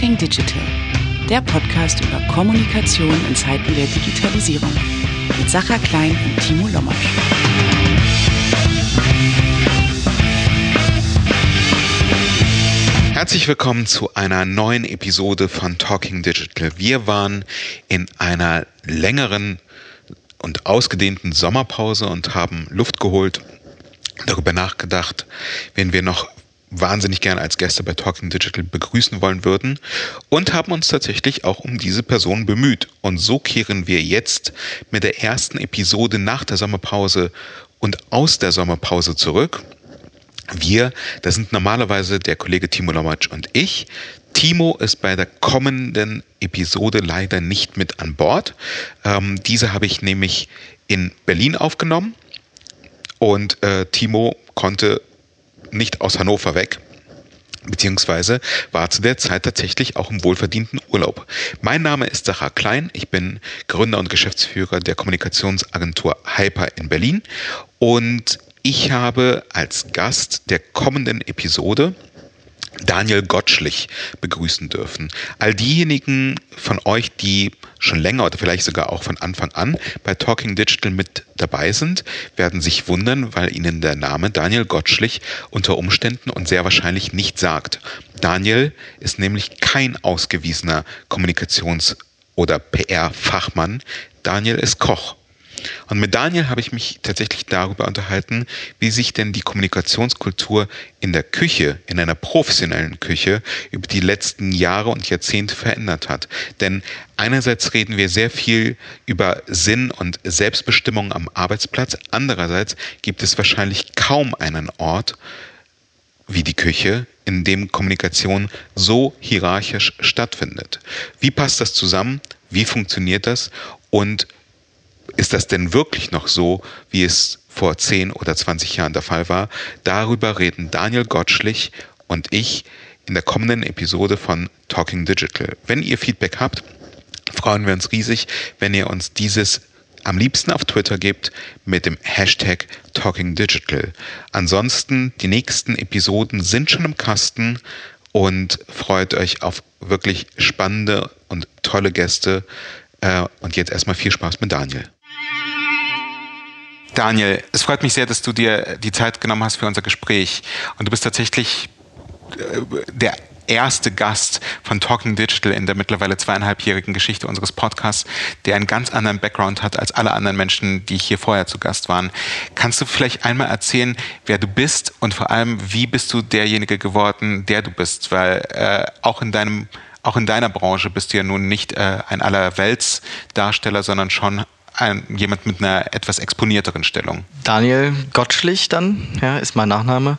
Talking Digital, der Podcast über Kommunikation in Zeiten der Digitalisierung mit Sacha Klein und Timo Lommatsch. Herzlich willkommen zu einer neuen Episode von Talking Digital. Wir waren in einer längeren und ausgedehnten Sommerpause und haben Luft geholt, darüber nachgedacht, wenn wir noch wahnsinnig gerne als Gäste bei Talking Digital begrüßen wollen würden und haben uns tatsächlich auch um diese Person bemüht. Und so kehren wir jetzt mit der ersten Episode nach der Sommerpause und aus der Sommerpause zurück. Wir, das sind normalerweise der Kollege Timo Lomatsch und ich. Timo ist bei der kommenden Episode leider nicht mit an Bord. Ähm, diese habe ich nämlich in Berlin aufgenommen und äh, Timo konnte nicht aus Hannover weg beziehungsweise war zu der Zeit tatsächlich auch im wohlverdienten Urlaub. Mein Name ist Sacha Klein, ich bin Gründer und Geschäftsführer der Kommunikationsagentur Hyper in Berlin und ich habe als Gast der kommenden Episode Daniel Gottschlich begrüßen dürfen. All diejenigen von euch, die schon länger oder vielleicht sogar auch von Anfang an bei Talking Digital mit dabei sind, werden sich wundern, weil ihnen der Name Daniel Gottschlich unter Umständen und sehr wahrscheinlich nicht sagt. Daniel ist nämlich kein ausgewiesener Kommunikations- oder PR-Fachmann. Daniel ist Koch. Und mit Daniel habe ich mich tatsächlich darüber unterhalten, wie sich denn die Kommunikationskultur in der Küche, in einer professionellen Küche, über die letzten Jahre und Jahrzehnte verändert hat. Denn einerseits reden wir sehr viel über Sinn und Selbstbestimmung am Arbeitsplatz, andererseits gibt es wahrscheinlich kaum einen Ort, wie die Küche, in dem Kommunikation so hierarchisch stattfindet. Wie passt das zusammen? Wie funktioniert das? Und ist das denn wirklich noch so, wie es vor 10 oder 20 Jahren der Fall war? Darüber reden Daniel Gottschlich und ich in der kommenden Episode von Talking Digital. Wenn ihr Feedback habt, freuen wir uns riesig, wenn ihr uns dieses am liebsten auf Twitter gebt mit dem Hashtag Talking Digital. Ansonsten, die nächsten Episoden sind schon im Kasten und freut euch auf wirklich spannende und tolle Gäste. Äh, und jetzt erstmal viel Spaß mit Daniel. Daniel, es freut mich sehr, dass du dir die Zeit genommen hast für unser Gespräch. Und du bist tatsächlich äh, der erste Gast von Talking Digital in der mittlerweile zweieinhalbjährigen Geschichte unseres Podcasts, der einen ganz anderen Background hat als alle anderen Menschen, die hier vorher zu Gast waren. Kannst du vielleicht einmal erzählen, wer du bist und vor allem, wie bist du derjenige geworden, der du bist? Weil äh, auch in deinem auch in deiner Branche bist du ja nun nicht äh, ein Allerweltsdarsteller, sondern schon ein, jemand mit einer etwas exponierteren Stellung. Daniel Gottschlich dann, ja, ist mein Nachname.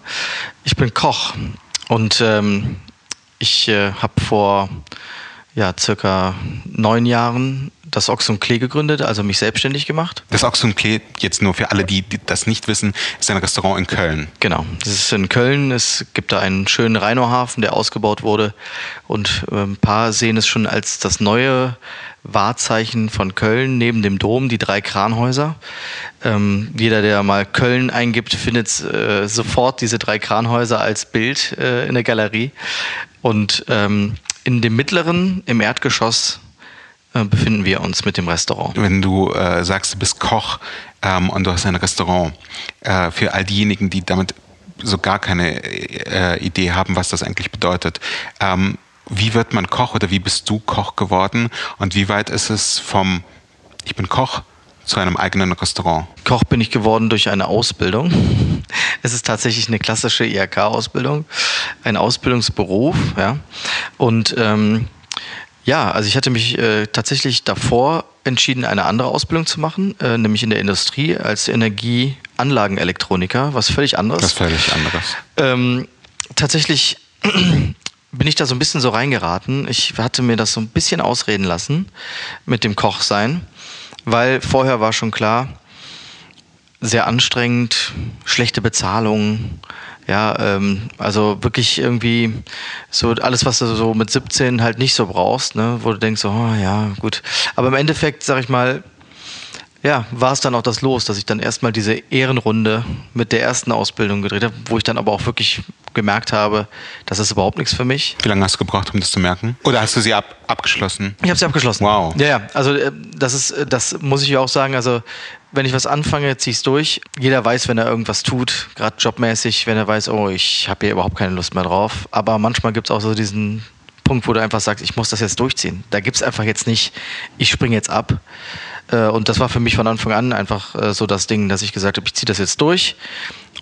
Ich bin Koch und ähm, ich äh, habe vor ja, circa neun Jahren das Ochs und Klee gegründet, also mich selbstständig gemacht. Das Ochs und Klee, jetzt nur für alle, die, die, das nicht wissen, ist ein Restaurant in Köln. Genau, das ist in Köln. Es gibt da einen schönen Rheinauhafen, der ausgebaut wurde. Und äh, ein paar sehen es schon als das neue Wahrzeichen von Köln neben dem Dom, die drei Kranhäuser. Ähm, jeder, der mal Köln eingibt, findet äh, sofort diese drei Kranhäuser als Bild äh, in der Galerie. Und ähm, in dem mittleren, im Erdgeschoss, äh, befinden wir uns mit dem Restaurant. Wenn du äh, sagst, du bist Koch ähm, und du hast ein Restaurant, äh, für all diejenigen, die damit so gar keine äh, Idee haben, was das eigentlich bedeutet, ähm, wie wird man Koch oder wie bist du Koch geworden und wie weit ist es vom Ich bin Koch zu einem eigenen Restaurant? Koch bin ich geworden durch eine Ausbildung. Es ist tatsächlich eine klassische IHK-Ausbildung, ein Ausbildungsberuf, ja. Und ähm, ja, also ich hatte mich äh, tatsächlich davor entschieden, eine andere Ausbildung zu machen, äh, nämlich in der Industrie als Energieanlagenelektroniker, was völlig anderes. Was völlig anderes. Ähm, tatsächlich bin ich da so ein bisschen so reingeraten. Ich hatte mir das so ein bisschen ausreden lassen mit dem Kochsein, weil vorher war schon klar, sehr anstrengend, schlechte Bezahlung, ja, ähm, also wirklich irgendwie so alles, was du so mit 17 halt nicht so brauchst, ne, wo du denkst, oh ja, gut. Aber im Endeffekt, sag ich mal, ja, war es dann auch das Los, dass ich dann erstmal diese Ehrenrunde mit der ersten Ausbildung gedreht habe, wo ich dann aber auch wirklich gemerkt habe, das ist überhaupt nichts für mich. Wie lange hast du gebraucht, um das zu merken? Oder hast du sie ab, abgeschlossen? Ich habe sie abgeschlossen. Wow. Ja, ja. Also äh, das ist, äh, das muss ich ja auch sagen. Also wenn ich was anfange, ziehe ich es durch. Jeder weiß, wenn er irgendwas tut, gerade jobmäßig, wenn er weiß, oh, ich habe hier überhaupt keine Lust mehr drauf. Aber manchmal gibt es auch so diesen Punkt, wo du einfach sagst, ich muss das jetzt durchziehen. Da gibt es einfach jetzt nicht, ich springe jetzt ab. Äh, und das war für mich von Anfang an einfach äh, so das Ding, dass ich gesagt habe, ich ziehe das jetzt durch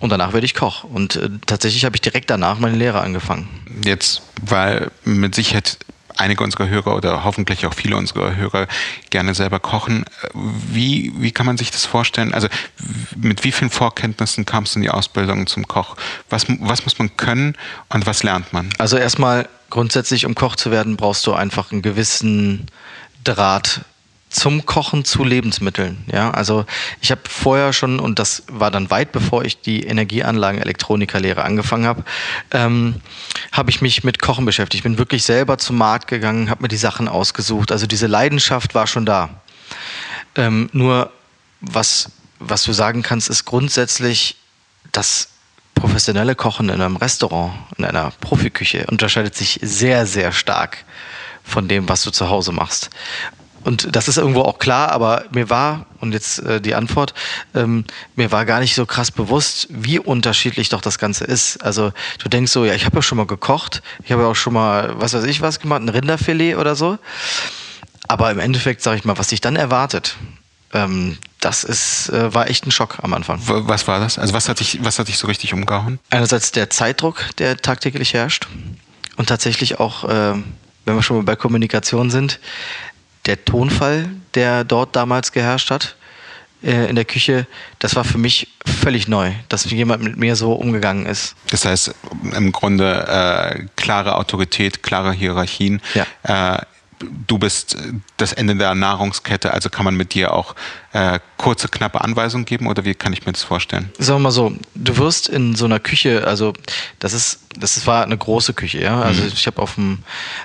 und danach werde ich Koch. Und äh, tatsächlich habe ich direkt danach meine Lehre angefangen. Jetzt, weil mit Sicherheit einige unserer Hörer oder hoffentlich auch viele unserer Hörer gerne selber kochen. Wie, wie kann man sich das vorstellen? Also mit wie vielen Vorkenntnissen kamst du in die Ausbildung zum Koch? Was, was muss man können und was lernt man? Also erstmal grundsätzlich, um Koch zu werden, brauchst du einfach einen gewissen Draht zum Kochen zu Lebensmitteln. Ja, also ich habe vorher schon, und das war dann weit bevor ich die Energieanlagen-Elektronikerlehre angefangen habe, ähm, habe ich mich mit Kochen beschäftigt. Ich bin wirklich selber zum Markt gegangen, habe mir die Sachen ausgesucht. Also diese Leidenschaft war schon da. Ähm, nur was, was du sagen kannst, ist grundsätzlich, das professionelle Kochen in einem Restaurant, in einer Profiküche unterscheidet sich sehr, sehr stark von dem, was du zu Hause machst und das ist irgendwo auch klar, aber mir war, und jetzt äh, die Antwort, ähm, mir war gar nicht so krass bewusst, wie unterschiedlich doch das Ganze ist. Also du denkst so, ja, ich habe ja schon mal gekocht, ich habe ja auch schon mal, was weiß ich was gemacht, ein Rinderfilet oder so. Aber im Endeffekt, sage ich mal, was dich dann erwartet, ähm, das ist, äh, war echt ein Schock am Anfang. Was war das? Also was hat dich, was hat dich so richtig umgehauen? Einerseits der Zeitdruck, der tagtäglich herrscht. Und tatsächlich auch, äh, wenn wir schon mal bei Kommunikation sind, der Tonfall, der dort damals geherrscht hat äh, in der Küche, das war für mich völlig neu, dass jemand mit mir so umgegangen ist. Das heißt, im Grunde äh, klare Autorität, klare Hierarchien. Ja. Äh, du bist das Ende der Nahrungskette, also kann man mit dir auch äh, kurze, knappe Anweisungen geben oder wie kann ich mir das vorstellen? Sagen wir mal so, du wirst in so einer Küche, also das ist, das war eine große Küche, ja. Also mhm. ich habe auf dem,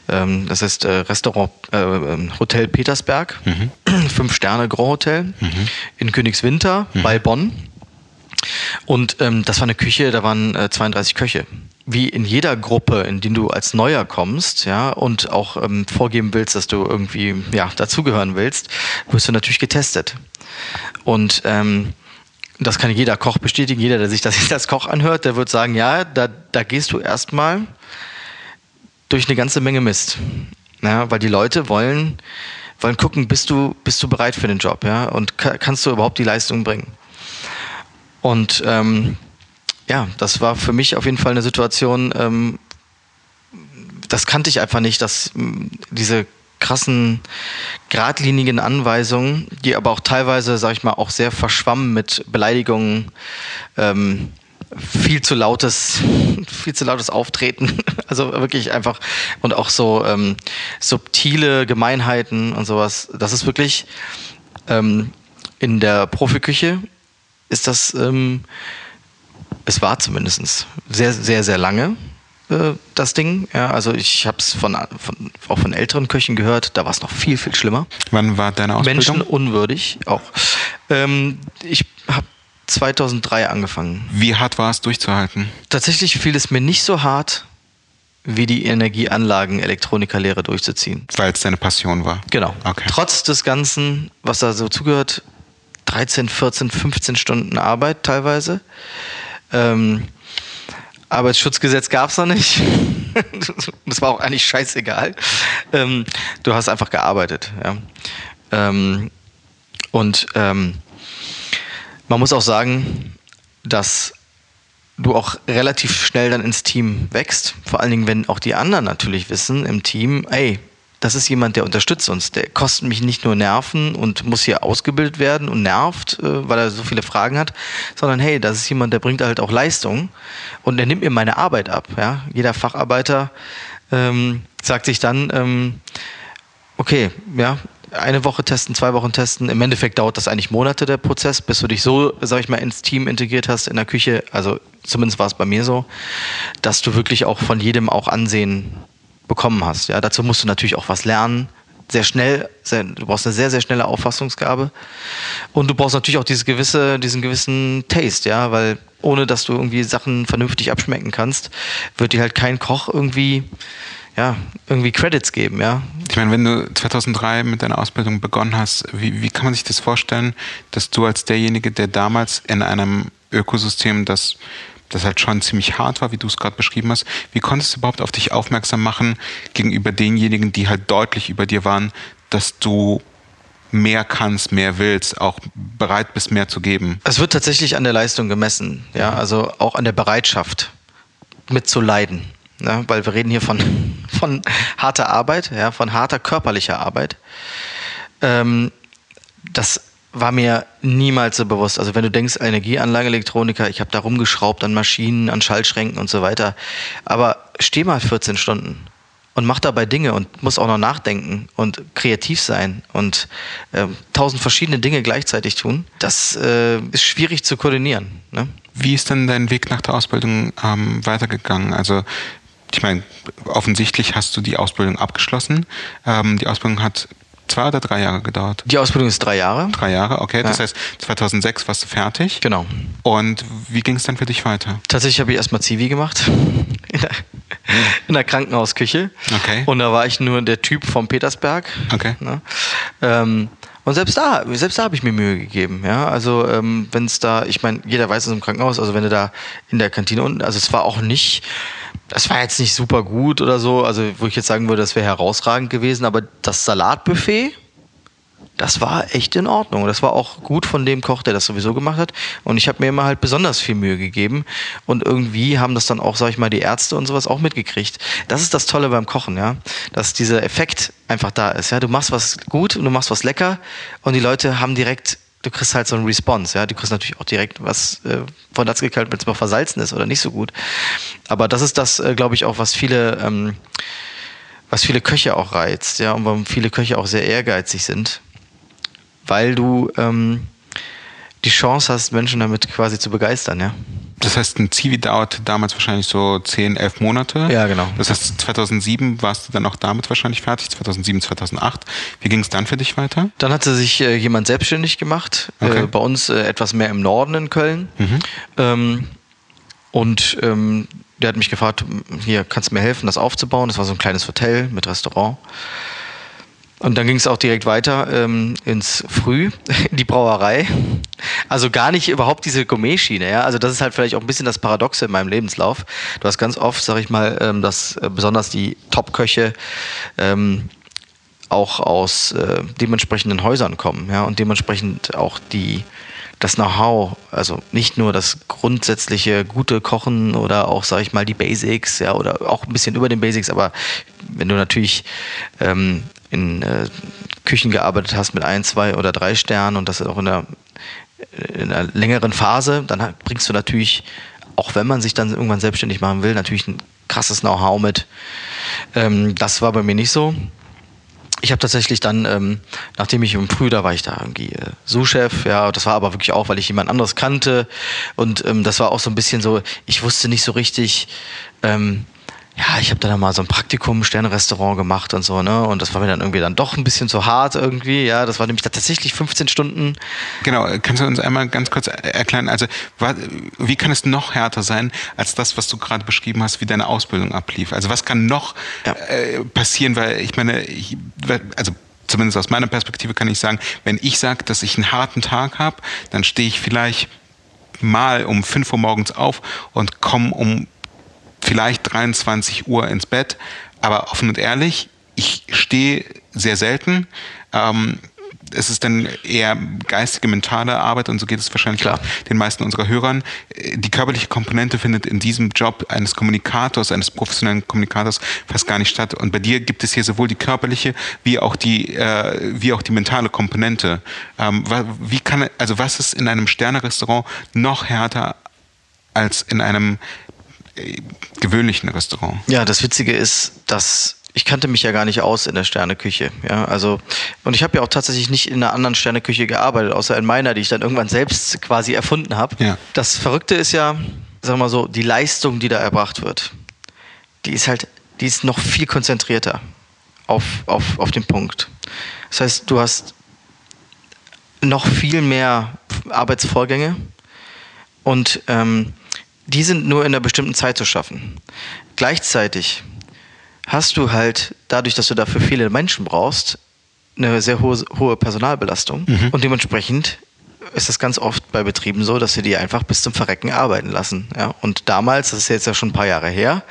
ähm, das heißt äh, Restaurant äh, ähm, Hotel Petersberg, mhm. fünf Sterne Grand Hotel mhm. in Königswinter mhm. bei Bonn. Und ähm, das war eine Küche, da waren äh, 32 Köche wie in jeder Gruppe, in die du als Neuer kommst, ja, und auch ähm, vorgeben willst, dass du irgendwie ja dazugehören willst, wirst du natürlich getestet. Und ähm, das kann jeder Koch bestätigen. Jeder, der sich das jetzt als Koch anhört, der wird sagen, ja, da, da gehst du erstmal durch eine ganze Menge Mist. Ja, weil die Leute wollen, wollen gucken, bist du, bist du bereit für den Job, ja, und kannst du überhaupt die Leistung bringen. Und ähm, ja, das war für mich auf jeden Fall eine Situation, ähm, das kannte ich einfach nicht, dass ähm, diese krassen, geradlinigen Anweisungen, die aber auch teilweise, sag ich mal, auch sehr verschwammen mit Beleidigungen, ähm, viel zu lautes, viel zu lautes Auftreten, also wirklich einfach und auch so ähm, subtile Gemeinheiten und sowas. Das ist wirklich ähm, in der Profiküche ist das ähm, es war zumindest sehr, sehr, sehr lange äh, das Ding. Ja, also ich habe es von, von, auch von älteren Köchen gehört, da war es noch viel, viel schlimmer. Wann war deine Ausbildung? Menschenunwürdig auch. Ähm, ich habe 2003 angefangen. Wie hart war es durchzuhalten? Tatsächlich fiel es mir nicht so hart, wie die Energieanlagen Elektronikerlehre durchzuziehen. Weil es deine Passion war. Genau. Okay. Trotz des Ganzen, was da so zugehört, 13, 14, 15 Stunden Arbeit teilweise. Ähm, Arbeitsschutzgesetz gab es noch nicht. das war auch eigentlich scheißegal. Ähm, du hast einfach gearbeitet. Ja. Ähm, und ähm, man muss auch sagen, dass du auch relativ schnell dann ins Team wächst. Vor allen Dingen, wenn auch die anderen natürlich wissen im Team, ey, das ist jemand, der unterstützt uns. Der kostet mich nicht nur Nerven und muss hier ausgebildet werden und nervt, äh, weil er so viele Fragen hat, sondern hey, das ist jemand, der bringt halt auch Leistung und der nimmt mir meine Arbeit ab. Ja? Jeder Facharbeiter ähm, sagt sich dann, ähm, okay, ja, eine Woche testen, zwei Wochen testen. Im Endeffekt dauert das eigentlich Monate, der Prozess, bis du dich so, sag ich mal, ins Team integriert hast in der Küche. Also zumindest war es bei mir so, dass du wirklich auch von jedem auch Ansehen bekommen hast. Ja, dazu musst du natürlich auch was lernen. Sehr schnell, sehr, du brauchst eine sehr, sehr schnelle Auffassungsgabe. Und du brauchst natürlich auch dieses gewisse, diesen gewissen Taste, ja, weil ohne dass du irgendwie Sachen vernünftig abschmecken kannst, wird dir halt kein Koch irgendwie ja, irgendwie Credits geben, ja. Ich meine, wenn du 2003 mit deiner Ausbildung begonnen hast, wie, wie kann man sich das vorstellen, dass du als derjenige, der damals in einem Ökosystem, das, das halt schon ziemlich hart war, wie du es gerade beschrieben hast, wie konntest du überhaupt auf dich aufmerksam machen gegenüber denjenigen, die halt deutlich über dir waren, dass du mehr kannst, mehr willst, auch bereit bist, mehr zu geben? Es wird tatsächlich an der Leistung gemessen, ja, also auch an der Bereitschaft mitzuleiden. Ja, weil wir reden hier von, von harter Arbeit, ja, von harter körperlicher Arbeit. Ähm, das war mir niemals so bewusst. Also wenn du denkst, Energieanlage, Elektroniker, ich habe da rumgeschraubt an Maschinen, an Schaltschränken und so weiter. Aber steh mal 14 Stunden und mach dabei Dinge und muss auch noch nachdenken und kreativ sein und äh, tausend verschiedene Dinge gleichzeitig tun. Das äh, ist schwierig zu koordinieren. Ne? Wie ist denn dein Weg nach der Ausbildung ähm, weitergegangen? Also ich meine, offensichtlich hast du die Ausbildung abgeschlossen. Ähm, die Ausbildung hat zwei oder drei Jahre gedauert? Die Ausbildung ist drei Jahre. Drei Jahre, okay. Das heißt, 2006 warst du fertig. Genau. Und wie ging es dann für dich weiter? Tatsächlich habe ich erstmal Zivi gemacht. In der, in der, Krankenhausküche. Okay. Und da war ich nur der Typ vom Petersberg. Okay. Ne? Ähm, und selbst da, selbst da habe ich mir Mühe gegeben. Ja, also ähm, wenn es da, ich meine, jeder weiß es im Krankenhaus. Also wenn du da in der Kantine unten, also es war auch nicht das war jetzt nicht super gut oder so, also wo ich jetzt sagen würde, das wäre herausragend gewesen, aber das Salatbuffet, das war echt in Ordnung. Das war auch gut von dem Koch, der das sowieso gemacht hat. Und ich habe mir immer halt besonders viel Mühe gegeben. Und irgendwie haben das dann auch, sag ich mal, die Ärzte und sowas auch mitgekriegt. Das ist das Tolle beim Kochen, ja. Dass dieser Effekt einfach da ist. Ja, du machst was gut und du machst was lecker und die Leute haben direkt du kriegst halt so einen Response, ja. Du kriegst natürlich auch direkt was äh, von Latz gekalt, wenn es mal versalzen ist oder nicht so gut. Aber das ist das, äh, glaube ich, auch, was viele, ähm, was viele Köche auch reizt, ja, und warum viele Köche auch sehr ehrgeizig sind. Weil du ähm, die Chance hast, Menschen damit quasi zu begeistern, ja. Das heißt, ein Zivi dauerte damals wahrscheinlich so 10, 11 Monate. Ja, genau. Das heißt, 2007 warst du dann auch damit wahrscheinlich fertig, 2007, 2008. Wie ging es dann für dich weiter? Dann hatte sich äh, jemand selbstständig gemacht, äh, okay. äh, bei uns äh, etwas mehr im Norden in Köln. Mhm. Ähm, und ähm, der hat mich gefragt, hier, kannst du mir helfen, das aufzubauen? Das war so ein kleines Hotel mit Restaurant. Und dann ging es auch direkt weiter ähm, ins Früh, in die Brauerei. Also gar nicht überhaupt diese Gourmet-Schiene. Ja? Also das ist halt vielleicht auch ein bisschen das Paradoxe in meinem Lebenslauf. Du hast ganz oft, sag ich mal, ähm, dass äh, besonders die Top-Köche ähm, auch aus äh, dementsprechenden Häusern kommen ja? und dementsprechend auch die das Know-how, also nicht nur das grundsätzliche gute Kochen oder auch, sag ich mal, die Basics, ja, oder auch ein bisschen über den Basics, aber wenn du natürlich ähm, in äh, Küchen gearbeitet hast mit ein, zwei oder drei Sternen und das auch in einer, in einer längeren Phase, dann bringst du natürlich, auch wenn man sich dann irgendwann selbstständig machen will, natürlich ein krasses Know-how mit. Ähm, das war bei mir nicht so. Ich habe tatsächlich dann, ähm, nachdem ich im Früh, da war ich da irgendwie äh, Sous-Chef, ja, das war aber wirklich auch, weil ich jemand anderes kannte und ähm, das war auch so ein bisschen so, ich wusste nicht so richtig, ähm, ja, ich habe dann mal so ein Praktikum, Sternrestaurant gemacht und so, ne? Und das war mir dann irgendwie dann doch ein bisschen zu hart irgendwie, ja. Das war nämlich da tatsächlich 15 Stunden. Genau, kannst du uns einmal ganz kurz erklären, also wie kann es noch härter sein, als das, was du gerade beschrieben hast, wie deine Ausbildung ablief? Also was kann noch ja. äh, passieren, weil ich meine, ich, also zumindest aus meiner Perspektive kann ich sagen, wenn ich sage, dass ich einen harten Tag habe, dann stehe ich vielleicht mal um 5 Uhr morgens auf und komme um vielleicht 23 Uhr ins Bett. Aber offen und ehrlich, ich stehe sehr selten. Ähm, es ist dann eher geistige, mentale Arbeit und so geht es wahrscheinlich Klar. auch den meisten unserer Hörern. Die körperliche Komponente findet in diesem Job eines Kommunikators, eines professionellen Kommunikators fast gar nicht statt. Und bei dir gibt es hier sowohl die körperliche wie auch die, äh, wie auch die mentale Komponente. Ähm, wie kann, also was ist in einem Sterne-Restaurant noch härter als in einem äh, gewöhnlichen Restaurant. Ja, das Witzige ist, dass ich kannte mich ja gar nicht aus in der Sterneküche. Ja, also, und ich habe ja auch tatsächlich nicht in einer anderen Sterneküche gearbeitet, außer in meiner, die ich dann irgendwann selbst quasi erfunden habe. Ja. Das Verrückte ist ja, sagen wir mal so, die Leistung, die da erbracht wird, die ist halt, die ist noch viel konzentrierter auf, auf, auf den Punkt. Das heißt, du hast noch viel mehr Arbeitsvorgänge Und ähm, die sind nur in einer bestimmten Zeit zu schaffen. Gleichzeitig hast du halt, dadurch, dass du dafür viele Menschen brauchst, eine sehr hohe, hohe Personalbelastung. Mhm. Und dementsprechend ist das ganz oft bei Betrieben so, dass sie die einfach bis zum Verrecken arbeiten lassen. Ja? Und damals, das ist jetzt ja schon ein paar Jahre her,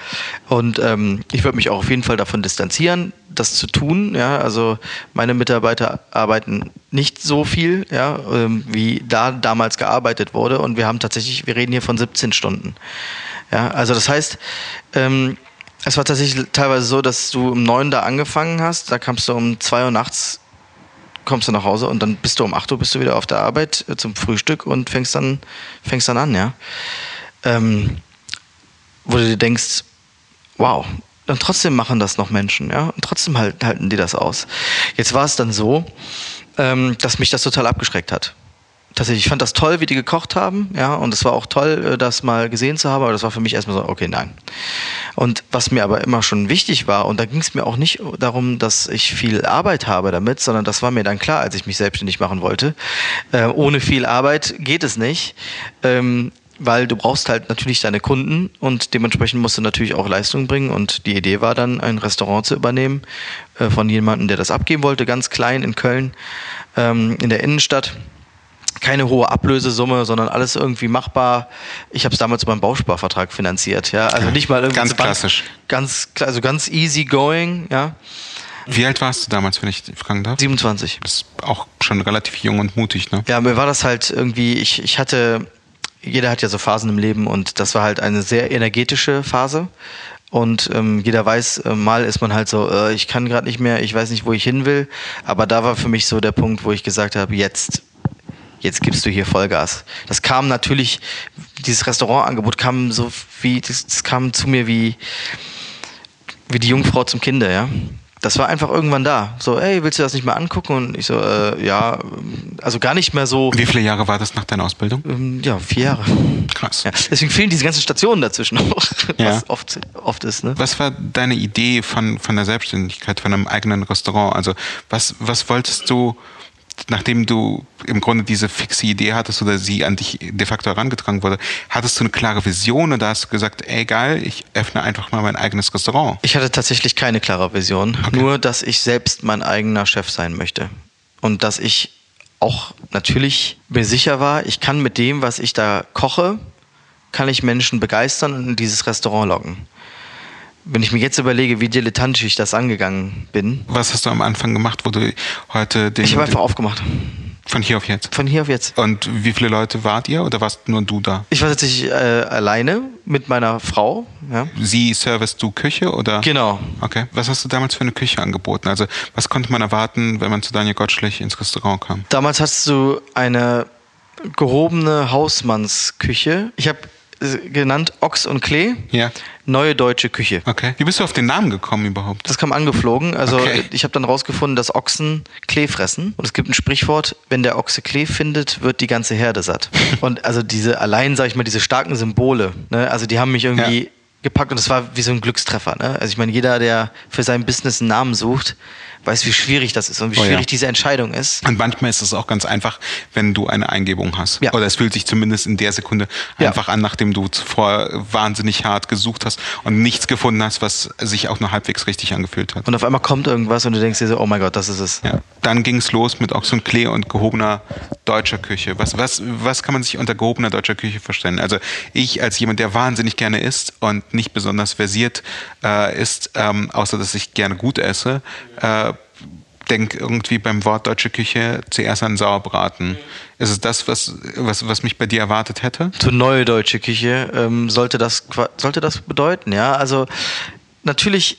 und ähm, ich würde mich auch auf jeden Fall davon distanzieren, das zu tun. Ja? Also meine Mitarbeiter arbeiten nicht so viel, ja, ähm, wie da damals gearbeitet wurde. Und wir haben tatsächlich, wir reden hier von 17 Stunden. Ja? Also das heißt, ähm, es war tatsächlich teilweise so, dass du um neun da angefangen hast, da kamst du um zwei Uhr nachts kommst du nach Hause und dann bist du um 8 Uhr bist du wieder auf der Arbeit äh, zum Frühstück und fängst dann, fängst dann an, ja. Ähm, wo du dir denkst, wow, dann trotzdem machen das noch Menschen, ja, und trotzdem halt, halten die das aus. Jetzt war es dann so, ähm, dass mich das total abgeschreckt hat. Tatsächlich, ich fand das toll, wie die gekocht haben, ja, und es war auch toll, äh, das mal gesehen zu haben, aber das war für mich erstmal so, okay, nein. Und was mir aber immer schon wichtig war, und da ging es mir auch nicht darum, dass ich viel Arbeit habe damit, sondern das war mir dann klar, als ich mich selbstständig machen wollte. Äh, ohne viel Arbeit geht es nicht. Ähm, weil du brauchst halt natürlich deine Kunden und dementsprechend musst du natürlich auch Leistung bringen. Und die Idee war dann, ein Restaurant zu übernehmen äh, von jemandem, der das abgeben wollte, ganz klein in Köln, ähm, in der Innenstadt keine hohe Ablösesumme, sondern alles irgendwie machbar. Ich habe es damals beim Bausparvertrag finanziert, ja. Also nicht mal irgendwie Ganz so klassisch. Ganz, also ganz easy going, ja. Wie alt warst du damals, wenn ich fragen darf? 27. Das ist auch schon relativ jung und mutig, ne? Ja, mir war das halt irgendwie, ich, ich hatte, jeder hat ja so Phasen im Leben und das war halt eine sehr energetische Phase. Und ähm, jeder weiß, äh, mal ist man halt so, äh, ich kann gerade nicht mehr, ich weiß nicht, wo ich hin will. Aber da war für mich so der Punkt, wo ich gesagt habe, jetzt, jetzt gibst du hier Vollgas. Das kam natürlich, dieses Restaurantangebot kam so wie, das, das kam zu mir wie, wie die Jungfrau zum Kinder, ja. Das war einfach irgendwann da. So, ey, willst du das nicht mal angucken? Und ich so, äh, ja, also gar nicht mehr so, Wie viele Jahre war das nach deiner Ausbildung? ähm, ja, vier Jahre. Krass. Ja, deswegen fehlen diese ganzen Stationen dazwischen auch, Ja. was oft, oft ist, ne? Was war deine Idee von, von der Selbstständigkeit, von einem eigenen Restaurant? Also was, was wolltest du, nachdem du im Grunde diese fixe Idee hattest oder sie an dich de facto herangetragen wurde, hattest du eine klare Vision oder hast du gesagt, ey geil, ich öffne einfach mal mein eigenes Restaurant? Ich hatte tatsächlich keine klare Vision, nur dass ich selbst mein eigener Chef sein möchte. Und dass ich auch natürlich mir sicher war, ich kann mit dem, was ich da koche, kann ich Menschen begeistern und in dieses Restaurant locken. Wenn ich mir jetzt überlege, wie dilettantisch ich das angegangen bin, Was hast du am Anfang gemacht, wo du heute den, ich habe einfach aufgemacht. von hier auf jetzt? Von hier auf jetzt. Und wie viele Leute wart ihr oder warst nur du da? Ich war tatsächlich äh, alleine mit meiner Frau. Ja. Sie servicest du Küche oder? Genau. Okay. Was hast du damals für eine Küche angeboten? Also was konnte man erwarten, wenn man zu Daniel Gottschlich ins Restaurant kam? Damals hast du eine gehobene Hausmannsküche. Ich habe genannt Ochs und Klee. Ja. Neue deutsche Küche. Okay. Wie bist du auf den Namen gekommen überhaupt? Das kam angeflogen. Also Okay. ich habe dann rausgefunden, dass Ochsen Klee fressen. Und es gibt ein Sprichwort, wenn der Ochse Klee findet, wird die ganze Herde satt. Und also diese allein, sage ich mal, diese starken Symbole, ne? also die haben mich irgendwie Ja. Gepackt und es war wie so ein Glückstreffer. Ne? Also ich meine, jeder, der für sein Business einen Namen sucht, weiß, wie schwierig das ist und wie Oh ja. schwierig diese Entscheidung ist. Und manchmal ist es auch ganz einfach, wenn du eine Eingebung hast. Ja. Oder es fühlt sich zumindest in der Sekunde Ja. einfach an, nachdem du zuvor wahnsinnig hart gesucht hast und nichts gefunden hast, was sich auch nur halbwegs richtig angefühlt hat. Und auf einmal kommt irgendwas und du denkst dir so, oh mein Gott, das ist es. Ja. Dann ging es los mit Ochs und Klee und gehobener deutscher Küche. Was, was, was kann man sich unter gehobener deutscher Küche vorstellen? Also ich als jemand, der wahnsinnig gerne isst und nicht besonders versiert äh, ist, ähm, außer dass ich gerne gut esse, äh, denke irgendwie beim Wort deutsche Küche zuerst an Sauerbraten. Ist es das, was, was, was mich bei dir erwartet hätte? Zur neue deutsche Küche ähm, sollte, das, sollte das bedeuten, ja. Also natürlich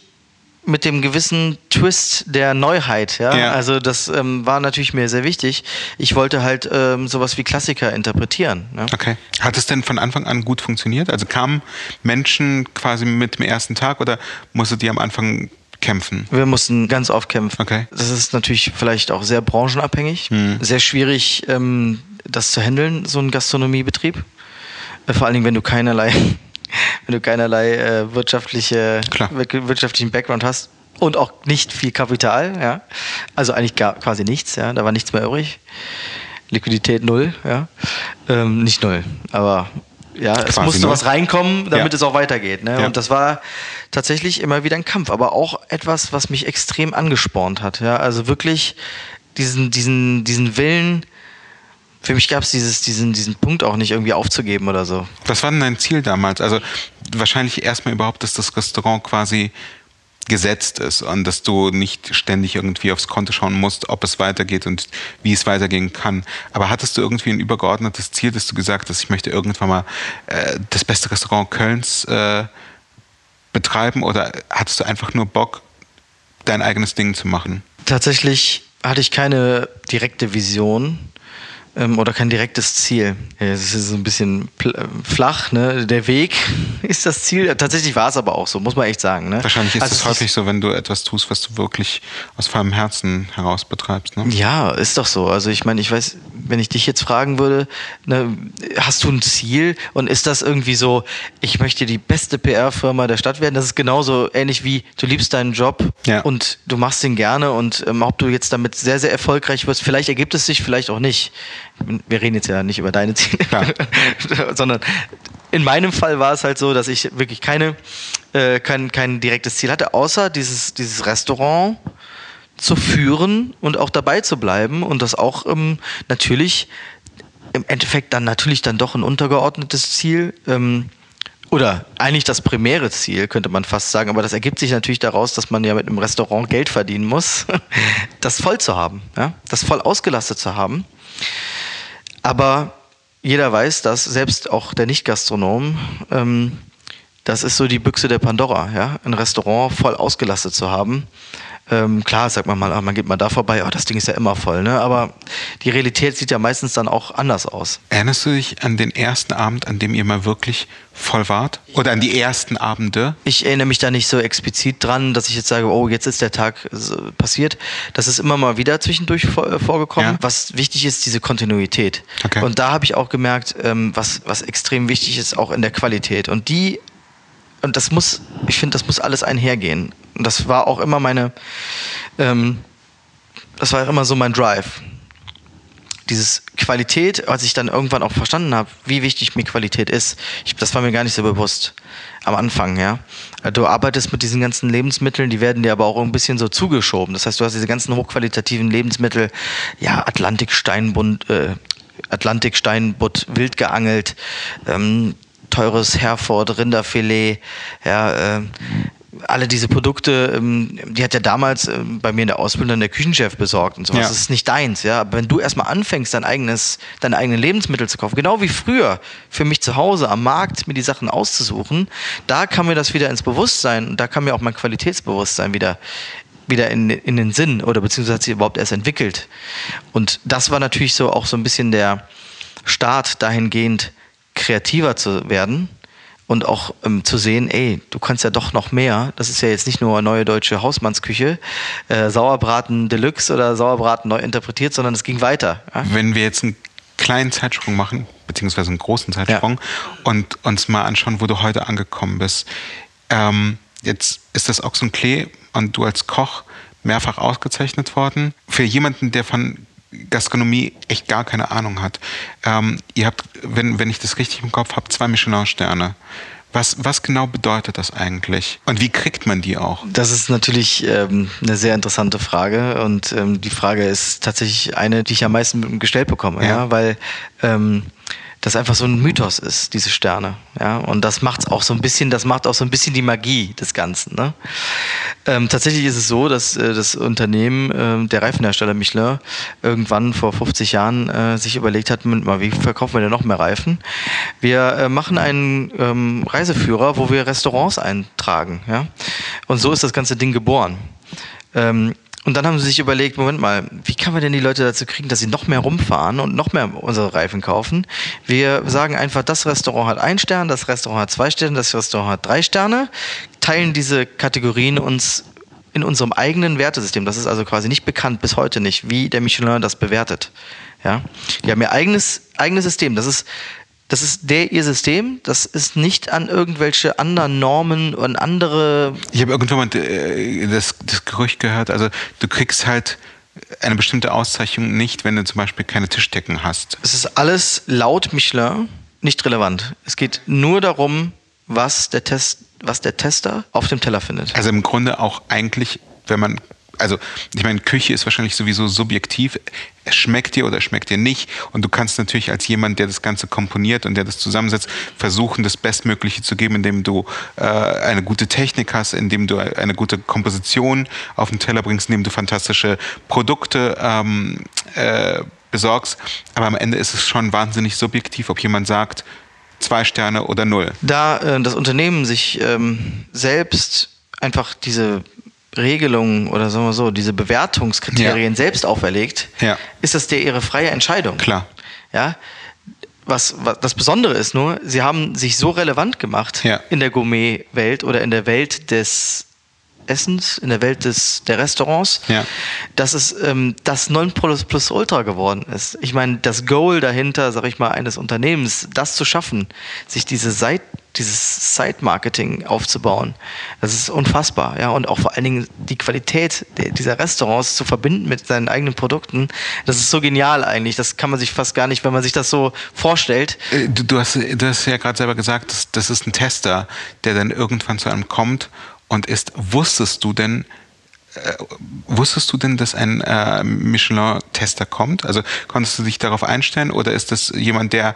mit dem gewissen Twist der Neuheit, ja. Ja. Also das ähm, war natürlich mir sehr wichtig. Ich wollte halt ähm, sowas wie Klassiker interpretieren. Ja? Okay. Hat es denn von Anfang an gut funktioniert? Also kamen Menschen quasi mit dem ersten Tag oder musstet ihr am Anfang kämpfen? Wir mussten ganz oft kämpfen. Okay. Das ist natürlich vielleicht auch sehr branchenabhängig. Sehr schwierig, ähm, das zu handeln, so ein Gastronomiebetrieb. Äh, Vor allen Dingen, wenn du keinerlei, wenn du keinerlei äh, wirtschaftliche, wirtschaftlichen Background hast und auch nicht viel Kapital, ja. Also eigentlich gar, quasi nichts, ja. Da war nichts mehr übrig. Liquidität null, ja. Ähm, nicht null, aber ja, es musste null. was reinkommen, damit ja. es auch weitergeht. Ne? Ja. Und das war tatsächlich immer wieder ein Kampf, aber auch etwas, was mich extrem angespornt hat. Ja? Also wirklich diesen, diesen, diesen Willen, für mich gab es diesen, diesen Punkt auch nicht irgendwie aufzugeben oder so. Was war denn dein Ziel damals? Also wahrscheinlich erstmal überhaupt, dass das Restaurant quasi gesetzt ist und dass du nicht ständig irgendwie aufs Konto schauen musst, ob es weitergeht und wie es weitergehen kann. Aber hattest du irgendwie ein übergeordnetes Ziel, dass du gesagt hast, ich möchte irgendwann mal äh, das beste Restaurant Kölns äh, betreiben oder hattest du einfach nur Bock, dein eigenes Ding zu machen? Tatsächlich hatte ich keine direkte Vision ähm, oder kein direktes Ziel. Es ist so ein bisschen flach, ne? Der Weg ist das Ziel. Tatsächlich war es aber auch so, muss man echt sagen. Ne? Wahrscheinlich ist also es häufig so, wenn du etwas tust, was du wirklich aus vollem Herzen heraus betreibst. Ne? Ja, ist doch so. Also ich meine, ich weiß, wenn ich dich jetzt fragen würde, ne, hast du ein Ziel und ist das irgendwie so, ich möchte die beste PR-Firma der Stadt werden? Das ist genauso ähnlich wie du liebst deinen Job ja. und du machst ihn gerne und ähm, ob du jetzt damit sehr, sehr erfolgreich wirst, vielleicht ergibt es sich, vielleicht auch nicht wir reden jetzt ja nicht über deine Ziele, sondern in meinem Fall war es halt so, dass ich wirklich keine, äh, kein, kein direktes Ziel hatte, außer dieses, dieses Restaurant zu führen und auch dabei zu bleiben und das auch ähm, natürlich im Endeffekt dann natürlich dann doch ein untergeordnetes Ziel. Ähm, oder eigentlich das primäre Ziel, könnte man fast sagen, aber das ergibt sich natürlich daraus, dass man ja mit einem Restaurant Geld verdienen muss, das voll zu haben, ja? das voll ausgelastet zu haben. Aber jeder weiß, dass selbst auch der Nicht-Gastronom, ähm, das ist so die Büchse der Pandora, ja, ein Restaurant voll ausgelastet zu haben. Ähm, klar, sagt man mal, ah, man geht mal da vorbei, oh, das Ding ist ja immer voll, ne? Aber die Realität sieht ja meistens dann auch anders aus. Erinnerst du dich an den ersten Abend, an dem ihr mal wirklich voll wart? Oder an die ersten Abende? Ich erinnere mich da nicht so explizit dran, dass ich jetzt sage, oh, jetzt ist der Tag passiert. Das ist immer mal wieder zwischendurch äh, vorgekommen. Ja. Was wichtig ist, diese Kontinuität. Okay. Und da habe ich auch gemerkt, ähm, was, was extrem wichtig ist, auch in der Qualität. Und die und das muss, ich finde, das muss alles einhergehen. Und das war auch immer meine, ähm, das war immer so mein Drive. Dieses Qualität, als ich dann irgendwann auch verstanden habe, wie wichtig mir Qualität ist, ich, das war mir gar nicht so bewusst am Anfang, ja. Du arbeitest mit diesen ganzen Lebensmitteln, die werden dir aber auch ein bisschen so zugeschoben. Das heißt, du hast diese ganzen hochqualitativen Lebensmittel, ja, Atlantiksteinbund, äh, Atlantiksteinbutt wild geangelt, ähm, teures Herford Rinderfilet, ja, äh, alle diese Produkte, ähm, die hat ja damals äh, bei mir in der Ausbildung der Küchenchef besorgt und sowas. Ja. Das ist nicht deins, ja. Aber wenn du erstmal anfängst, dein eigenes, deine eigenen Lebensmittel zu kaufen, genau wie früher für mich zu Hause am Markt mir die Sachen auszusuchen, da kam mir das wieder ins Bewusstsein und da kam mir auch mein Qualitätsbewusstsein wieder wieder in, in den Sinn oder beziehungsweise hat sich überhaupt erst entwickelt. Und das war natürlich so auch so ein bisschen der Start dahingehend, kreativer zu werden und auch ähm, zu sehen, ey, du kannst ja doch noch mehr. Das ist ja jetzt nicht nur neue deutsche Hausmannsküche, äh, Sauerbraten Deluxe oder Sauerbraten neu interpretiert, sondern es ging weiter. Ja? Wenn wir jetzt einen kleinen Zeitsprung machen, beziehungsweise einen großen Zeitsprung ja. und uns mal anschauen, wo du heute angekommen bist. Ähm, jetzt ist das Ochsenklee und du als Koch mehrfach ausgezeichnet worden. Für jemanden, der von Gastronomie echt gar keine Ahnung hat. Ähm, ihr habt, wenn, wenn ich das richtig im Kopf habe, zwei Michelin-Sterne. Was, was genau bedeutet das eigentlich? Und wie kriegt man die auch? Das ist natürlich ähm, eine sehr interessante Frage. Und ähm, die Frage ist tatsächlich eine, die ich am meisten gestellt bekomme. Ja. ja? Weil ähm, das einfach so ein Mythos ist, diese Sterne. Ja, und das macht's auch so ein bisschen, das macht auch so ein bisschen die Magie des Ganzen. Ne? Ähm, tatsächlich ist es so, dass äh, das Unternehmen, äh, der Reifenhersteller Michelin, irgendwann vor 50 Jahren äh, sich überlegt hat, mal, wie verkaufen wir denn noch mehr Reifen? Wir äh, machen einen ähm, Reiseführer, wo wir Restaurants eintragen. Ja? Und so ist das ganze Ding geboren. Ähm, und dann haben sie sich überlegt, Moment mal, wie kann man denn die Leute dazu kriegen, dass sie noch mehr rumfahren und noch mehr unsere Reifen kaufen? Wir sagen einfach, das Restaurant hat einen Stern, das Restaurant hat zwei Sterne, das Restaurant hat drei Sterne, teilen diese Kategorien uns in unserem eigenen Wertesystem. Das ist also quasi nicht bekannt, bis heute nicht, wie der Michelin das bewertet. Ja? Die haben ihr eigenes, eigenes System. Das ist das ist der ihr System, das ist nicht an irgendwelche anderen Normen und andere. Ich habe irgendwann mal äh, das, das Gerücht gehört, also du kriegst halt eine bestimmte Auszeichnung nicht, wenn du zum Beispiel keine Tischdecken hast. Es ist alles laut Michelin nicht relevant. Es geht nur darum, was der, Test, was der Tester auf dem Teller findet. Also im Grunde auch eigentlich, wenn man also ich meine, Küche ist wahrscheinlich sowieso subjektiv. Es schmeckt dir oder schmeckt dir nicht. Und du kannst natürlich als jemand, der das Ganze komponiert und der das zusammensetzt, versuchen, das Bestmögliche zu geben, indem du äh, eine gute Technik hast, indem du eine gute Komposition auf den Teller bringst, indem du fantastische Produkte ähm, äh, besorgst. Aber am Ende ist es schon wahnsinnig subjektiv, ob jemand sagt, zwei Sterne oder null. Da äh, das Unternehmen sich ähm, selbst einfach diese Regelungen oder sagen wir so, diese Bewertungskriterien ja. selbst auferlegt, ja. ist das der ihre freie Entscheidung. Klar. Ja. Was, was das Besondere ist nur, sie haben sich so relevant gemacht ja. in der Gourmet-Welt oder in der Welt des Essens, in der Welt des, der Restaurants, ja. dass es ähm, das Ultra geworden ist. Ich meine, das Goal dahinter, sag ich mal, eines Unternehmens, das zu schaffen, sich diese Seite dieses Side-Marketing aufzubauen. Das ist unfassbar, ja. Und auch vor allen Dingen die Qualität dieser Restaurants zu verbinden mit seinen eigenen Produkten, das ist so genial eigentlich. Das kann man sich fast gar nicht, wenn man sich das so vorstellt. Äh, du, du hast, du hast ja gerade selber gesagt, das, das ist ein Tester, der dann irgendwann zu einem kommt und ist, wusstest du denn, wusstest du denn, dass ein äh, Michelin-Tester kommt? Also konntest du dich darauf einstellen oder ist das jemand, der,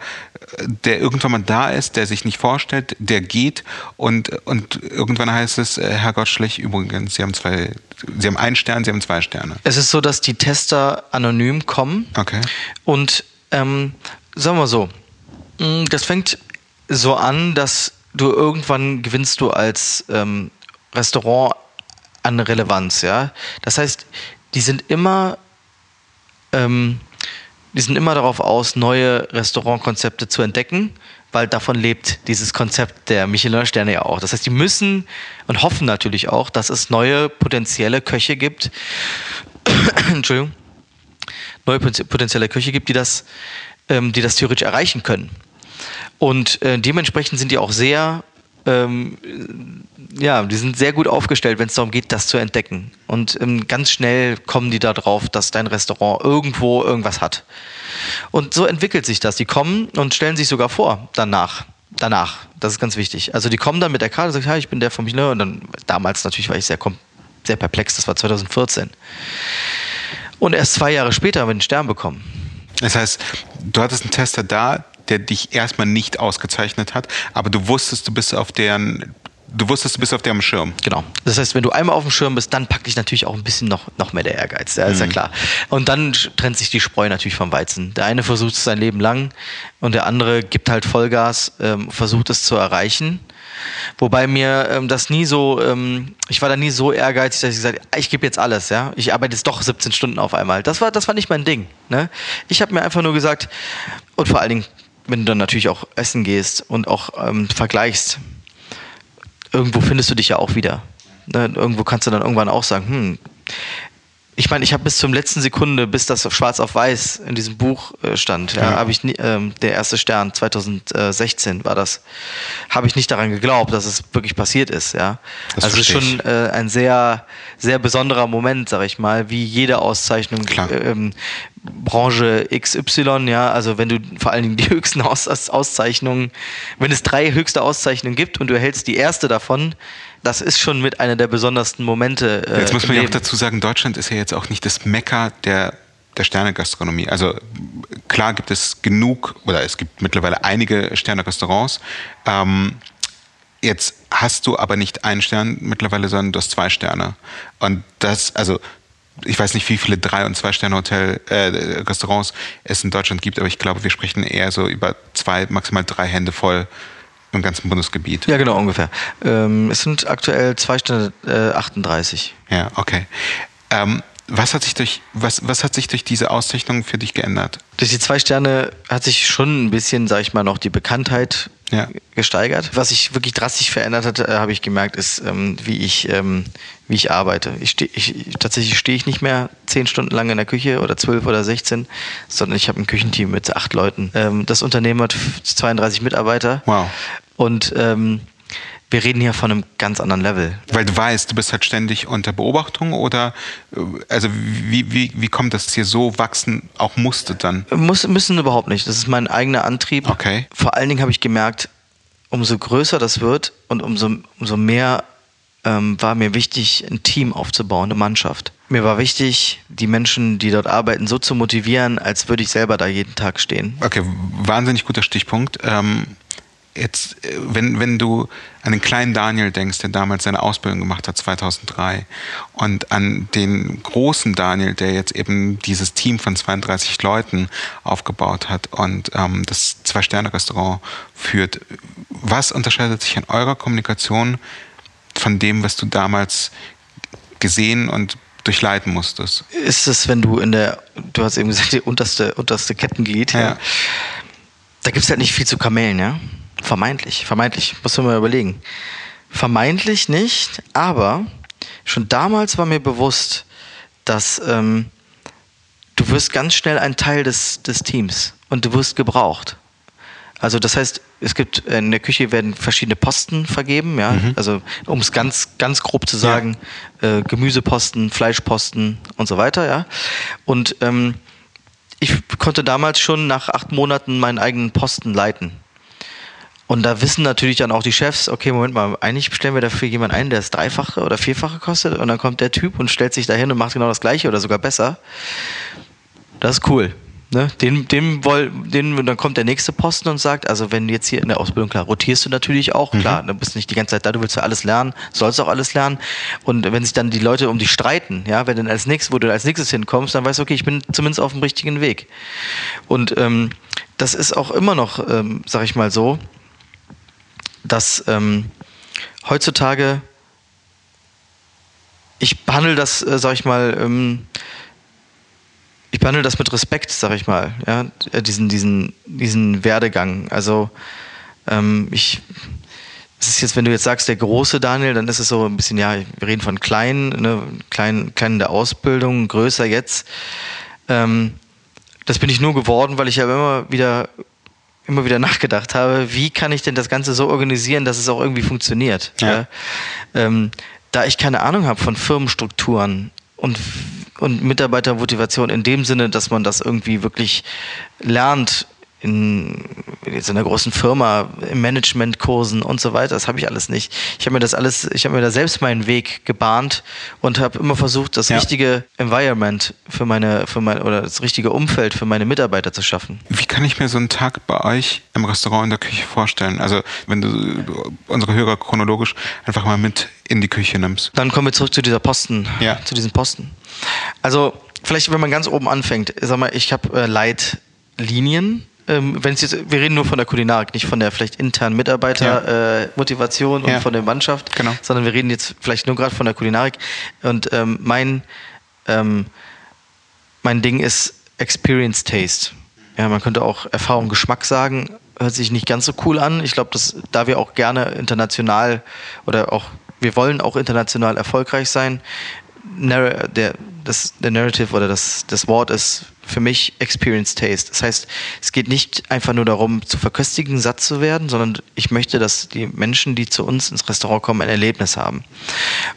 der irgendwann mal da ist, der sich nicht vorstellt, der geht und, und irgendwann heißt es, äh, Herr Gottschlich, übrigens, Sie haben zwei, Sie haben einen Stern, Sie haben zwei Sterne. Es ist so, dass die Tester anonym kommen. Okay. Und ähm, sagen wir so, mm, das fängt so an, dass du irgendwann gewinnst du als ähm, Restaurant an Relevanz, ja. Das heißt, die sind immer, ähm, die sind immer darauf aus, neue Restaurantkonzepte zu entdecken, weil davon lebt dieses Konzept der Michelin-Sterne ja auch. Das heißt, die müssen und hoffen natürlich auch, dass es neue potenzielle Köche gibt, Entschuldigung, neue potenzielle Köche gibt, die das, ähm, die das theoretisch erreichen können. Und äh, dementsprechend sind die auch sehr ähm, ja, die sind sehr gut aufgestellt, wenn es darum geht, das zu entdecken. Und ähm, ganz schnell kommen die da drauf, dass dein Restaurant irgendwo irgendwas hat. Und so entwickelt sich das. Die kommen und stellen sich sogar vor danach. Danach, das ist ganz wichtig. Also die kommen dann mit der Karte und sagen, ich bin der von Michelin. Und dann, damals natürlich war ich sehr, sehr perplex, das war 2014. Und erst zwei Jahre später haben wir den Stern bekommen. Das heißt, du hattest einen Tester da, der dich erstmal nicht ausgezeichnet hat, aber du wusstest, du bist auf deren Du wusstest, du bist auf dem Schirm. Genau. Das heißt, wenn du einmal auf dem Schirm bist, dann packt dich natürlich auch ein bisschen noch, noch mehr der Ehrgeiz. Ja, ist mhm. ja klar. Und dann trennt sich die Spreu natürlich vom Weizen. Der eine versucht es sein Leben lang und der andere gibt halt Vollgas, ähm, versucht es zu erreichen. Wobei mir ähm, das nie so, ähm, ich war da nie so ehrgeizig, dass ich gesagt habe, ich gebe jetzt alles, ja. Ich arbeite jetzt doch 17 Stunden auf einmal. Das war, das war nicht mein Ding. Ne? Ich habe mir einfach nur gesagt, und vor allen Dingen wenn du dann natürlich auch essen gehst und auch ähm, vergleichst, irgendwo findest du dich ja auch wieder. Ne? Irgendwo kannst du dann irgendwann auch sagen, hm, ich meine, ich habe bis zum letzten Sekunde, bis das auf schwarz auf weiß in diesem Buch äh, stand, ja, ja. habe ich nie, ähm, der erste Stern 2016 war das, habe ich nicht daran geglaubt, dass es wirklich passiert ist, ja. Das also ist schon äh, ein sehr sehr besonderer Moment, sag ich mal, wie jede Auszeichnung ähm, Branche XY, ja, also wenn du vor allen Dingen die höchsten Aus Auszeichnungen, wenn es drei höchste Auszeichnungen gibt und du erhältst die erste davon, das ist schon mit einer der besondersten Momente. Äh, jetzt muss man ja auch dazu sagen, Deutschland ist ja jetzt auch nicht das Mekka der der Sternegastronomie. Also klar gibt es genug oder es gibt mittlerweile einige Sterne-Restaurants. Ähm, jetzt hast du aber nicht einen Stern mittlerweile, sondern du hast zwei Sterne. Und das, also ich weiß nicht, wie viele drei- und zwei Sterne Hotel äh, Restaurants es in Deutschland gibt, aber ich glaube, wir sprechen eher so über zwei, maximal drei Hände voll im ganzen Bundesgebiet. Ja, genau, ungefähr. Ähm, es sind aktuell zwei Sterne äh, 38. Ja, okay. Ähm, was hat sich durch, was, was hat sich durch diese Auszeichnung für dich geändert? Durch die zwei Sterne hat sich schon ein bisschen, sag ich mal, noch die Bekanntheit ja. gesteigert. Was sich wirklich drastisch verändert hat, äh, habe ich gemerkt, ist, ähm, wie ich, ähm, wie ich arbeite. Ich steh, ich, tatsächlich stehe ich nicht mehr zehn Stunden lang in der Küche oder zwölf oder sechzehn, sondern ich habe ein Küchenteam mit acht Leuten. Ähm, das Unternehmen hat 32 Mitarbeiter. Wow. Und ähm, wir reden hier von einem ganz anderen Level. Weil du weißt, du bist halt ständig unter Beobachtung oder äh, also wie, wie, wie kommt das hier so wachsen auch musste dann? Muss, müssen überhaupt nicht. Das ist mein eigener Antrieb. Okay. Vor allen Dingen habe ich gemerkt, umso größer das wird und umso, umso mehr ähm, war mir wichtig, ein Team aufzubauen, eine Mannschaft. Mir war wichtig, die Menschen, die dort arbeiten, so zu motivieren, als würde ich selber da jeden Tag stehen. Okay, wahnsinnig guter Stichpunkt. Ähm, jetzt, äh, wenn, wenn du an den kleinen Daniel denkst, der damals seine Ausbildung gemacht hat, 2003, und an den großen Daniel, der jetzt eben dieses Team von 32 Leuten aufgebaut hat und ähm, das Zwei-Sterne-Restaurant führt, was unterscheidet sich an eurer Kommunikation von dem, was du damals gesehen und durchleiten musstest? Ist es, wenn du in der, du hast eben gesagt, die unterste, unterste Kettenglied, ja. Ja. da gibt es halt nicht viel zu kamellen, ja? Vermeintlich, vermeintlich, muss man mal überlegen. Vermeintlich nicht, aber schon damals war mir bewusst, dass ähm, du wirst ganz schnell ein Teil des, des Teams und du wirst gebraucht. Also das heißt, es gibt in der Küche werden verschiedene Posten vergeben, ja. Also um es ganz ganz grob zu sagen, äh, Gemüseposten, Fleischposten und so weiter, ja. Und ähm, ich konnte damals schon nach acht Monaten meinen eigenen Posten leiten. Und da wissen natürlich dann auch die Chefs, okay, Moment mal, eigentlich stellen wir dafür jemanden ein, der das Dreifache oder Vierfache kostet und dann kommt der Typ und stellt sich dahin und macht genau das Gleiche oder sogar besser. Das ist cool. Ne? Den, dem woll, den, dann kommt der nächste Posten und sagt, also wenn jetzt hier in der Ausbildung, klar, rotierst du natürlich auch, klar, du bist nicht die ganze Zeit da, du willst ja alles lernen, sollst auch alles lernen. Und wenn sich dann die Leute um dich streiten, ja, wenn dann als nächstes, wo du als nächstes hinkommst, dann weißt du, okay, ich bin zumindest auf dem richtigen Weg. Und ähm, das ist auch immer noch, ähm, sag ich mal so, dass ähm, heutzutage ich behandle das, äh, sag ich mal, ähm, ich behandle das mit Respekt, sag ich mal, ja, äh, diesen, diesen, diesen Werdegang. Also ähm, ich, es ist jetzt, wenn du jetzt sagst, der große Daniel, dann ist es so ein bisschen, ja, wir reden von klein, ne, klein, klein in der Ausbildung, größer jetzt. Ähm, das bin ich nur geworden, weil ich ja immer wieder immer wieder nachgedacht habe, wie kann ich denn das Ganze so organisieren, dass es auch irgendwie funktioniert. Ja. Ja? Ähm, da ich keine Ahnung habe von Firmenstrukturen und, und Mitarbeitermotivation in dem Sinne, dass man das irgendwie wirklich lernt in, in einer großen Firma, in Managementkursen und so weiter, das habe ich alles nicht. Ich habe mir das alles, ich habe mir da selbst meinen Weg gebahnt und habe immer versucht, das Ja. richtige Environment für meine, für mein, oder das richtige Umfeld für meine Mitarbeiter zu schaffen. Wie kann ich mir so einen Tag bei euch im Restaurant in der Küche vorstellen? Also wenn du du unsere Hörer chronologisch einfach mal mit in die Küche nimmst. Dann kommen wir zurück zu dieser Posten, Ja. zu diesen Posten. Also vielleicht, wenn man ganz oben anfängt, sag mal, ich habe äh, Leitlinien. Ähm, wenn es jetzt, wir reden nur von der Kulinarik, nicht von der vielleicht internen Mitarbeitermotivation äh, Motivation und Ja. von der Mannschaft, Genau. sondern wir reden jetzt vielleicht nur gerade von der Kulinarik. Und ähm, mein ähm, mein Ding ist Experience Taste. Ja, man könnte auch Erfahrung Geschmack sagen, hört sich nicht ganz so cool an. Ich glaube, dass da wir auch gerne international oder auch wir wollen auch international erfolgreich sein. Der, das, der Narrative oder das, das Wort ist für mich Experience Taste. Das heißt, es geht nicht einfach nur darum, zu verköstigen, satt zu werden, sondern ich möchte, dass die Menschen, die zu uns ins Restaurant kommen, ein Erlebnis haben.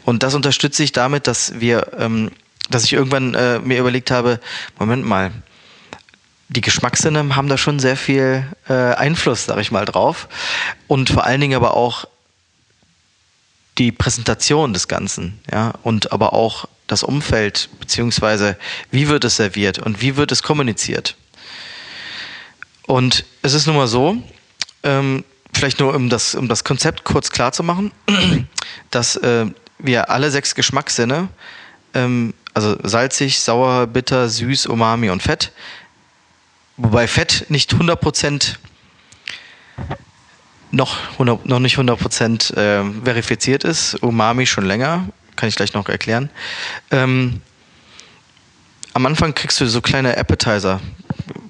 Und das unterstütze ich damit, dass wir, ähm, dass ich irgendwann äh, mir überlegt habe, Moment mal, die Geschmackssinne haben da schon sehr viel äh, Einfluss, sag ich mal, drauf. Und vor allen Dingen aber auch die Präsentation des Ganzen, ja, und aber auch das Umfeld, beziehungsweise wie wird es serviert und wie wird es kommuniziert. Und es ist nun mal so, ähm, vielleicht nur um das, um das Konzept kurz klar zu machen, dass äh, wir alle sechs Geschmackssinne, ähm, also salzig, sauer, bitter, süß, umami und fett, wobei Fett nicht 100% noch, 100, noch nicht 100% äh, verifiziert ist, Umami schon länger, kann ich gleich noch erklären. Ähm, am Anfang kriegst du so kleine Appetizer.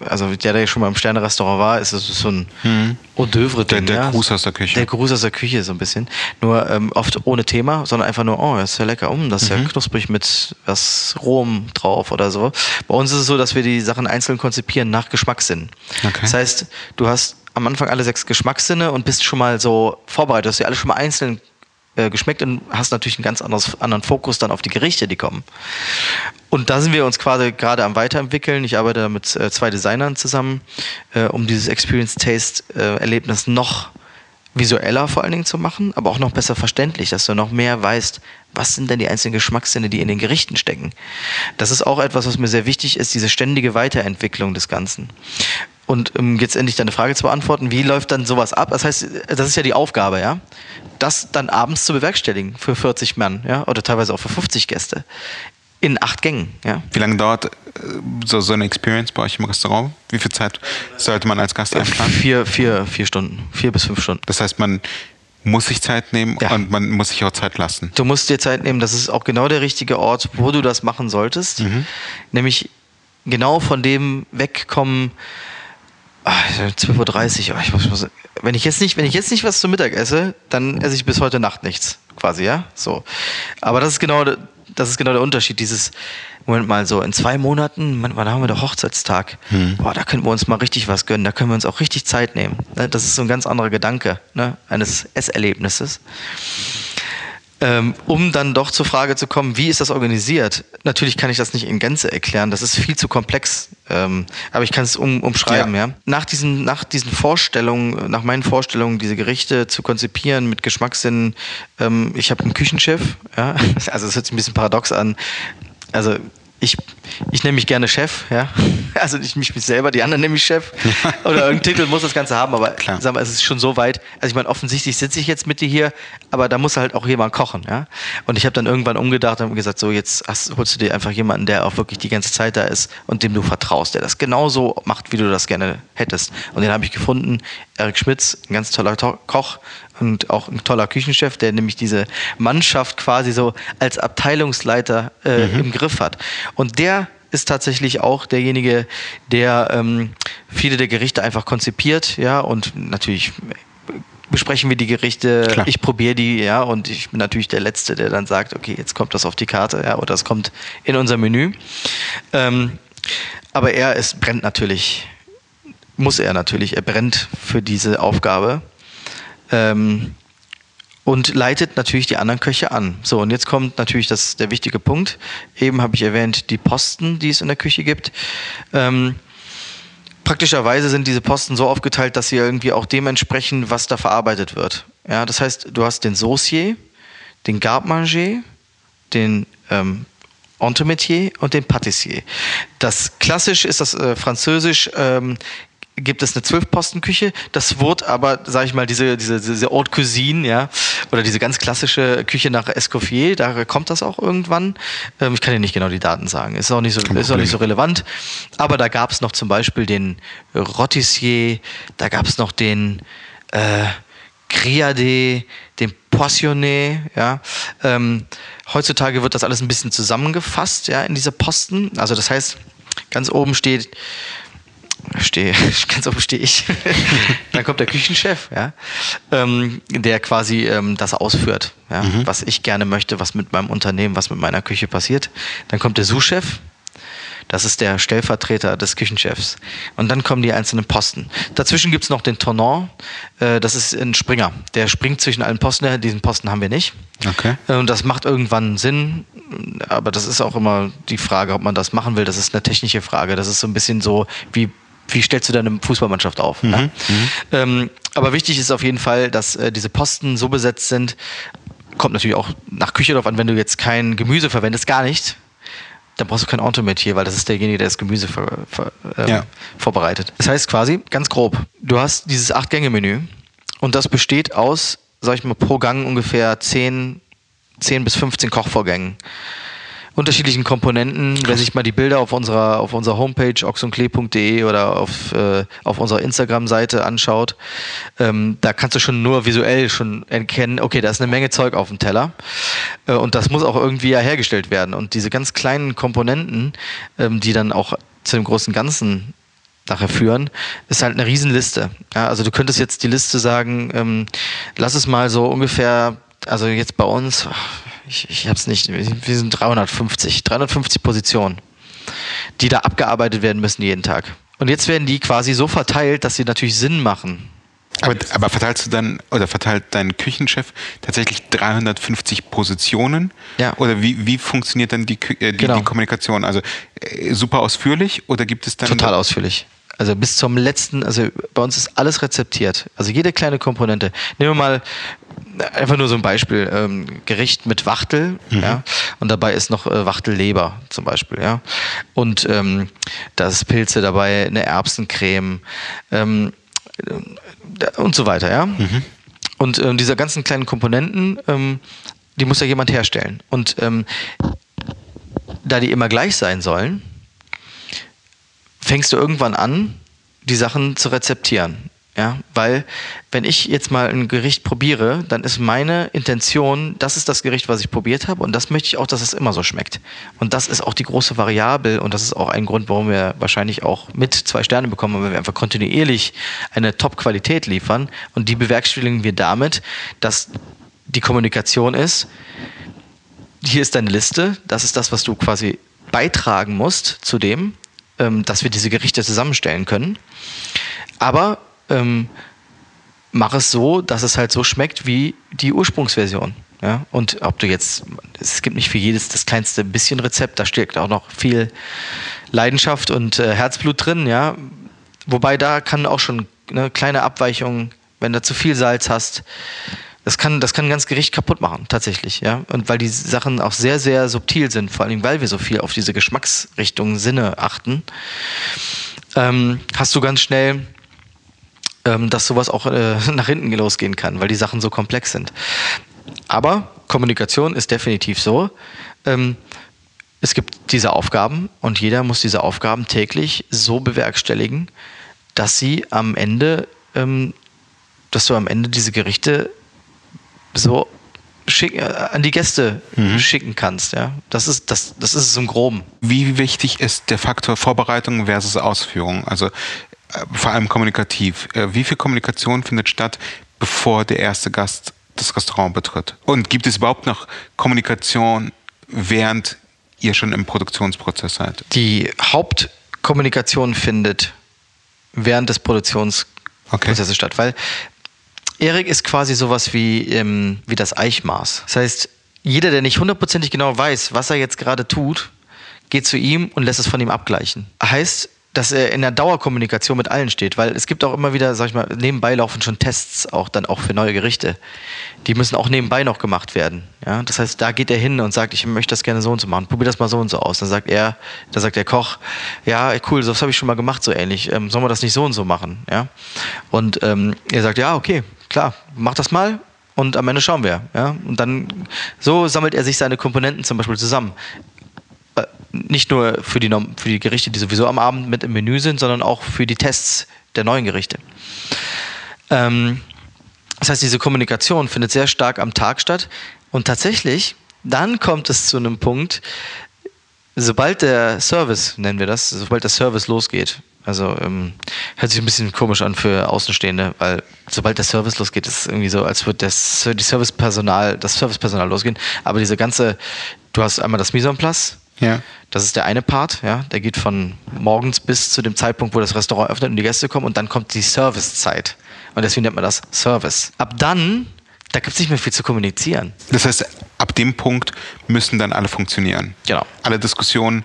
Also der, der schon mal im Sterne-Restaurant war, ist es so ein Hm. Hors d'oeuvre Der- der Gruß aus der Küche. Der Gruß aus der Küche so ein bisschen. Nur ähm, oft ohne Thema, sondern einfach nur, oh, das ist ja lecker, um, das ist Mhm. ja knusprig mit was Rohem drauf oder so. Bei uns ist es so, dass wir die Sachen einzeln konzipieren nach Geschmackssinn. Okay. Das heißt, du hast am Anfang alle sechs Geschmackssinne und bist schon mal so vorbereitet. Du hast ja alle schon mal einzeln äh, geschmeckt und hast natürlich einen ganz anderes, anderen Fokus dann auf die Gerichte, die kommen. Und da sind wir uns quasi gerade am Weiterentwickeln. Ich arbeite mit äh, zwei Designern zusammen, äh, um dieses Experience Taste äh, Erlebnis noch visueller vor allen Dingen zu machen, aber auch noch besser verständlich, dass du noch mehr weißt, was sind denn die einzelnen Geschmackssinne, die in den Gerichten stecken. Das ist auch etwas, was mir sehr wichtig ist, diese ständige Weiterentwicklung des Ganzen. Und um jetzt endlich deine Frage zu beantworten, wie läuft dann sowas ab? Das heißt, das ist ja die Aufgabe, ja, das dann abends zu bewerkstelligen für 40 Mann, ja, oder teilweise auch für 50 Gäste in acht Gängen, ja. Wie lange dauert so, so eine Experience bei euch im Restaurant? Wie viel Zeit sollte man als Gast einplanen? Vier, vier, vier Stunden, vier bis fünf Stunden. Das heißt, man muss sich Zeit nehmen Ja. und man muss sich auch Zeit lassen. Du musst dir Zeit nehmen, das ist auch genau der richtige Ort, wo du das machen solltest. Nämlich genau von dem wegkommen. Ah, 12.30 Uhr. Oh, ich muss, muss, wenn ich jetzt nicht, wenn ich jetzt nicht was zum Mittag esse, dann esse ich bis heute Nacht nichts, quasi, ja. So. Aber das ist genau, der- das ist genau der Unterschied. Dieses, Moment mal, so in zwei Monaten, da haben wir doch Hochzeitstag. Boah, da können wir uns mal richtig was gönnen. Da können wir uns auch richtig Zeit nehmen. Ne, Das ist so ein ganz anderer Gedanke ne, eines Esserlebnisses. Ähm, um dann doch zur Frage zu kommen, wie ist das organisiert? Natürlich kann ich das nicht in Gänze erklären, das ist viel zu komplex, ähm, aber ich kann es um, umschreiben. Ja. Ja. Nach, diesen, nach diesen Vorstellungen, nach meinen Vorstellungen, diese Gerichte zu konzipieren mit Geschmackssinn, ähm, ich habe einen Küchenchef, ja? also es hört sich ein bisschen paradox an, also ich, ich nenne mich gerne Chef, ja. Also ich mich selber, die anderen nenne ich Chef. Oder irgendein Titel muss das Ganze haben, aber Klar. sag mal, es ist schon so weit. Also ich meine, offensichtlich sitze ich jetzt mit dir hier, aber da muss halt auch jemand kochen, ja. Und ich habe dann irgendwann umgedacht und gesagt, so jetzt hast, holst du dir einfach jemanden, der auch wirklich die ganze Zeit da ist und dem du vertraust, der das genauso macht, wie du das gerne hättest. Und den habe ich gefunden, Erik Schmitz, ein ganz toller To Koch und auch ein toller Küchenchef, der nämlich diese Mannschaft quasi so als Abteilungsleiter äh, im Griff hat. Und der ist tatsächlich auch derjenige, der ähm, viele der Gerichte einfach konzipiert, ja, und natürlich besprechen wir die Gerichte, Klar. ich probiere die, ja, und ich bin natürlich der Letzte, der dann sagt, okay, jetzt kommt das auf die Karte, ja, oder das kommt in unser Menü. Ähm, aber er ist, brennt natürlich, muss er natürlich, er brennt für diese Aufgabe. Ähm, und leitet natürlich die anderen Köche an. So, und jetzt kommt natürlich das, der wichtige Punkt. Eben habe ich erwähnt, die Posten, die es in der Küche gibt. Ähm, praktischerweise sind diese Posten so aufgeteilt, dass sie irgendwie auch dem entsprechen, was da verarbeitet wird. Ja, das heißt, du hast den Saucier, den Garde-Manger, den ähm, Entremetier und den Patissier. Das klassisch ist das äh, Französisch. Ähm, gibt es eine Zwölf-Posten-Küche. Das wurde aber, sage ich mal, diese, diese, diese Haute Cuisine, ja, oder diese ganz klassische Küche nach Escoffier, da kommt das auch irgendwann. Ähm, ich kann dir nicht genau die Daten sagen. Ist auch nicht so, Kein ist auch nicht so relevant. Aber da gab es noch zum Beispiel den Rotissier, da gab es noch den äh, Criade, den Poissonnet, ja. Ähm, heutzutage wird das alles ein bisschen zusammengefasst, ja, in diese Posten. Also das heißt, ganz oben steht stehe, ganz oben stehe ich. Dann kommt der Küchenchef, ja, ähm, der quasi ähm, das ausführt, ja, was ich gerne möchte, was mit meinem Unternehmen, was mit meiner Küche passiert. Dann kommt der Sous-Chef, das ist der Stellvertreter des Küchenchefs. Und dann kommen die einzelnen Posten. Dazwischen gibt es noch den Tournant, äh, das ist ein Springer. Der springt zwischen allen Posten, diesen Posten haben wir nicht. Okay. Äh, Und das macht irgendwann Sinn, aber das ist auch immer die Frage, ob man das machen will. Das ist eine technische Frage. Das ist so ein bisschen so, wie, wie stellst du deine Fußballmannschaft auf? ne? Ähm, aber wichtig ist auf jeden Fall, dass äh, diese Posten so besetzt sind. Kommt natürlich auch nach Küche drauf an, wenn du jetzt kein Gemüse verwendest, gar nicht. Dann brauchst du kein Entremetier, weil das ist derjenige, der das Gemüse ver, ver, ähm, Ja. vorbereitet. Das heißt quasi, ganz grob, du hast dieses Acht-Gänge-Menü und das besteht aus, sag ich mal, pro Gang ungefähr 10, 10 bis 15 Kochvorgängen. Unterschiedlichen Komponenten. Wer sich mal die Bilder auf unserer, auf unserer Homepage oxonklee.de oder auf, äh, auf unserer Instagram-Seite anschaut, ähm, da kannst du schon nur visuell schon erkennen, okay, da ist eine Menge Zeug auf dem Teller. Äh, und das muss auch irgendwie ja hergestellt werden. Und diese ganz kleinen Komponenten, ähm, die dann auch zu dem großen Ganzen nachher führen, ist halt eine Riesenliste. Ja, also du könntest jetzt die Liste sagen, ähm, lass es mal so ungefähr, also jetzt bei uns, ich, ich hab's nicht, wir sind 350, 350 Positionen, die da abgearbeitet werden müssen jeden Tag. Und jetzt werden die quasi so verteilt, dass sie natürlich Sinn machen. Aber, aber verteilst du dann, oder verteilt dein Küchenchef tatsächlich 350 Positionen? Ja. Oder wie, wie funktioniert dann die, äh, die, Genau. die Kommunikation? Also äh, super ausführlich oder gibt es dann. Total ausführlich. Also bis zum letzten, also bei uns ist alles rezeptiert. Also jede kleine Komponente. Nehmen wir mal einfach nur so ein Beispiel, ähm, Gericht mit Wachtel, ja, und dabei ist noch äh, Wachtelleber zum Beispiel, ja. Und ähm, da ist Pilze dabei, eine Erbsencreme, ähm, äh, und so weiter, ja. Und ähm, diese ganzen kleinen Komponenten, ähm, die muss ja jemand herstellen. Und ähm, da die immer gleich sein sollen, fängst du irgendwann an, die Sachen zu rezeptieren. Ja, weil wenn ich jetzt mal ein Gericht probiere, dann ist meine Intention, das ist das Gericht, was ich probiert habe und das möchte ich auch, dass es immer so schmeckt. Und das ist auch die große Variable und das ist auch ein Grund, warum wir wahrscheinlich auch mit zwei Sterne bekommen, weil wir einfach kontinuierlich eine Top-Qualität liefern und die bewerkstelligen wir damit, dass die Kommunikation ist, hier ist deine Liste, das ist das, was du quasi beitragen musst zu dem, ähm, dass wir diese Gerichte zusammenstellen können. Aber ähm, mach es so, dass es halt so schmeckt wie die Ursprungsversion. Ja? Und ob du jetzt, es gibt nicht für jedes das kleinste bisschen Rezept, da steckt auch noch viel Leidenschaft und äh, Herzblut drin, ja. Wobei da kann auch schon eine kleine Abweichung, wenn du zu viel Salz hast, das kann, das kann ein ganz Gericht kaputt machen, tatsächlich, ja. Und weil die Sachen auch sehr, sehr subtil sind, vor allem weil wir so viel auf diese Geschmacksrichtungen Sinne achten, ähm, hast du ganz schnell, ähm, dass sowas auch äh, nach hinten losgehen kann, weil die Sachen so komplex sind. Aber Kommunikation ist definitiv so. Ähm, es gibt diese Aufgaben und jeder muss diese Aufgaben täglich so bewerkstelligen, dass sie am Ende, ähm, dass du am Ende diese Gerichte so schick, äh, an die Gäste schicken kannst. Ja? Das, ist, das, das ist es im Groben. Wie wichtig ist der Faktor Vorbereitung versus Ausführung? Also vor allem kommunikativ. Äh, wie viel Kommunikation findet statt, bevor der erste Gast das Restaurant betritt? Und gibt es überhaupt noch Kommunikation, während ihr schon im Produktionsprozess seid? Die Hauptkommunikation findet während des Produktionsprozesses Okay. statt, weil Erik ist quasi sowas wie, ähm, wie das Eichmaß. Das heißt, jeder, der nicht hundertprozentig genau weiß, was er jetzt gerade tut, geht zu ihm und lässt es von ihm abgleichen. Heißt, dass er in der Dauerkommunikation mit allen steht, weil es gibt auch immer wieder, sag ich mal, nebenbei laufen schon Tests auch dann auch für neue Gerichte. Die müssen auch nebenbei noch gemacht werden. Ja? Das heißt, da geht er hin und sagt, ich möchte das gerne so und so machen, probier das mal so und so aus. Dann sagt er, da sagt der Koch, ja, cool, das habe ich schon mal gemacht, so ähnlich. Ähm, sollen wir das nicht so und so machen? Ja? Und ähm, er sagt, ja, okay, klar, mach das mal. Und am Ende schauen wir. Ja? Und dann so sammelt er sich seine Komponenten zum Beispiel zusammen nicht nur für die, für die Gerichte, die sowieso am Abend mit im Menü sind, sondern auch für die Tests der neuen Gerichte. Ähm, das heißt, diese Kommunikation findet sehr stark am Tag statt. Und tatsächlich, dann kommt es zu einem Punkt, sobald der Service, nennen wir das, sobald der Service losgeht, also ähm, hört sich ein bisschen komisch an für Außenstehende, weil sobald der Service losgeht, ist es irgendwie so, als würde das, die Servicepersonal, das Servicepersonal losgehen. Aber diese ganze, du hast einmal das Mise en place, Ja. das ist der eine Part, ja, der geht von morgens bis zu dem Zeitpunkt, wo das Restaurant öffnet und die Gäste kommen und dann kommt die Servicezeit. Und deswegen nennt man das Service. Ab dann, da gibt es nicht mehr viel zu kommunizieren. Das heißt, ab dem Punkt müssen dann alle funktionieren. Genau. Alle Diskussionen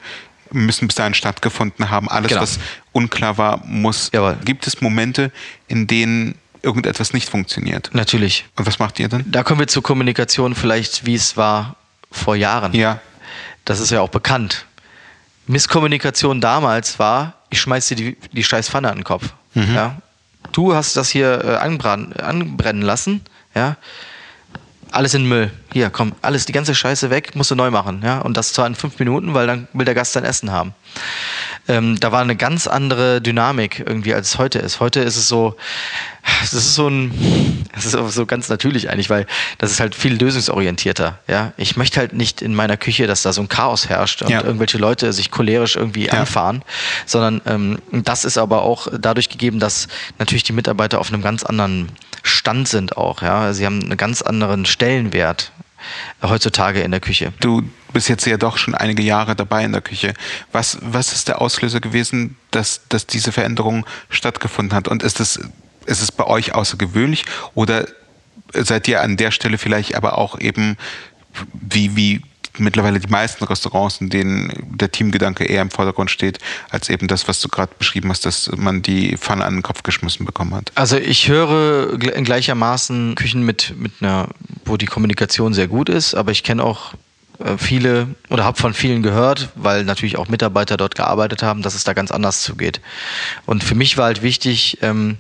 müssen bis dahin stattgefunden haben. Alles, Genau. was unklar war, muss. Jawohl. Gibt es Momente, in denen irgendetwas nicht funktioniert? Natürlich. Und was macht ihr dann? Da kommen wir zur Kommunikation vielleicht, wie es war vor Jahren. Ja. Das ist ja auch bekannt. Misskommunikation damals war, ich schmeiß dir die, die scheiß Pfanne an den Kopf. Ja? Du hast das hier äh, anbrennen, anbrennen lassen, ja. Alles in Müll. Hier, komm, alles, die ganze Scheiße weg, musst du neu machen, ja. Und das zwar in fünf Minuten, weil dann will der Gast sein Essen haben. Ähm, da war eine ganz andere Dynamik irgendwie, als es heute ist. Heute ist es so, das ist so ein, das ist so ganz natürlich eigentlich, weil das ist halt viel lösungsorientierter, ja. Ich möchte halt nicht in meiner Küche, dass da so ein Chaos herrscht und Ja. irgendwelche Leute sich cholerisch irgendwie Ja. anfahren, sondern ähm, das ist aber auch dadurch gegeben, dass natürlich die Mitarbeiter auf einem ganz anderen Stand sind auch, ja. Sie haben einen ganz anderen Stellenwert heutzutage in der Küche. Du bist jetzt ja doch schon einige Jahre dabei in der Küche. Was, was ist der Auslöser gewesen, dass, dass diese Veränderung stattgefunden hat? Und ist es, ist es bei euch außergewöhnlich oder seid ihr an der Stelle vielleicht aber auch eben wie, wie mittlerweile die meisten Restaurants, in denen der Teamgedanke eher im Vordergrund steht, als eben das, was du gerade beschrieben hast, dass man die Pfanne an den Kopf geschmissen bekommen hat. Also ich höre gleichermaßen Küchen mit, mit einer, wo die Kommunikation sehr gut ist, aber ich kenne auch viele oder habe von vielen gehört, weil natürlich auch Mitarbeiter dort gearbeitet haben, dass es da ganz anders zugeht. Und für mich war halt wichtig, ähm,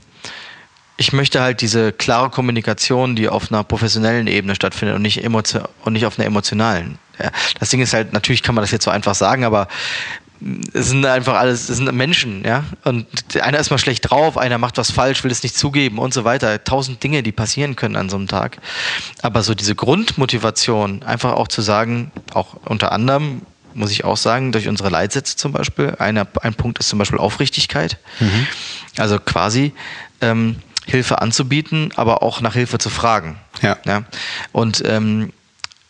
ich möchte halt diese klare Kommunikation, die auf einer professionellen Ebene stattfindet und nicht, und nicht auf einer emotionalen. Ja, das Ding ist halt, natürlich kann man das jetzt so einfach sagen, aber es sind einfach alles, es sind Menschen, ja. Und einer ist mal schlecht drauf, einer macht was falsch, will es nicht zugeben und so weiter. Tausend Dinge, die passieren können an so einem Tag. Aber so diese Grundmotivation, einfach auch zu sagen, auch unter anderem, muss ich auch sagen, durch unsere Leitsätze zum Beispiel. Einer, ein Punkt ist zum Beispiel Aufrichtigkeit. Mhm. Also quasi, ähm, Hilfe anzubieten, aber auch nach Hilfe zu fragen. Ja. ja? Und ähm,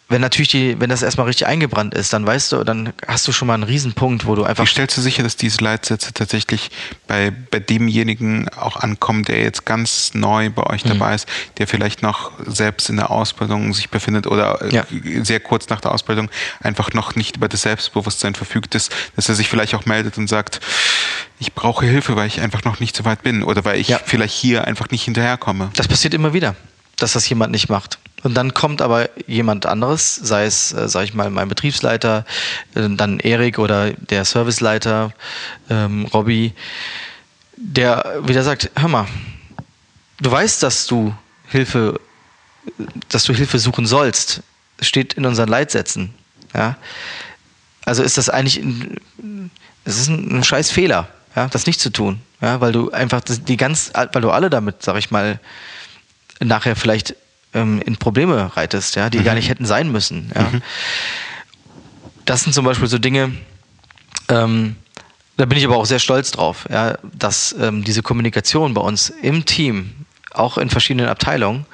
wenn natürlich die, wenn das erstmal richtig eingebrannt ist, dann weißt du, dann hast du schon mal einen Riesenpunkt, wo du einfach. Wie stellst du sicher, dass diese Leitsätze tatsächlich bei, bei demjenigen auch ankommen, der jetzt ganz neu bei euch mhm. dabei ist, der vielleicht noch selbst in der Ausbildung sich befindet oder äh, ja. sehr kurz nach der Ausbildung einfach noch nicht über das Selbstbewusstsein verfügt ist, dass er sich vielleicht auch meldet und sagt, ich brauche Hilfe, weil ich einfach noch nicht so weit bin oder weil ich ja. vielleicht hier einfach nicht hinterherkomme. Das passiert immer wieder, dass das jemand nicht macht. Und dann kommt aber jemand anderes, sei es, äh, sag ich mal, mein Betriebsleiter, äh, dann Erik oder der Serviceleiter, ähm, Robby, der wieder sagt, hör mal, du weißt, dass du Hilfe, dass du Hilfe suchen sollst. Steht in unseren Leitsätzen. Ja? Also ist das eigentlich, es ist ein, ein scheiß Fehler, ja, das nicht zu tun. Ja, weil du einfach die ganz, weil du alle damit, sag ich mal, nachher vielleicht ähm, in Probleme reitest, ja, die mhm. gar nicht hätten sein müssen. Ja. Mhm. Das sind zum Beispiel so Dinge, ähm, da bin ich aber auch sehr stolz drauf, ja, dass ähm, diese Kommunikation bei uns im Team, auch in verschiedenen Abteilungen,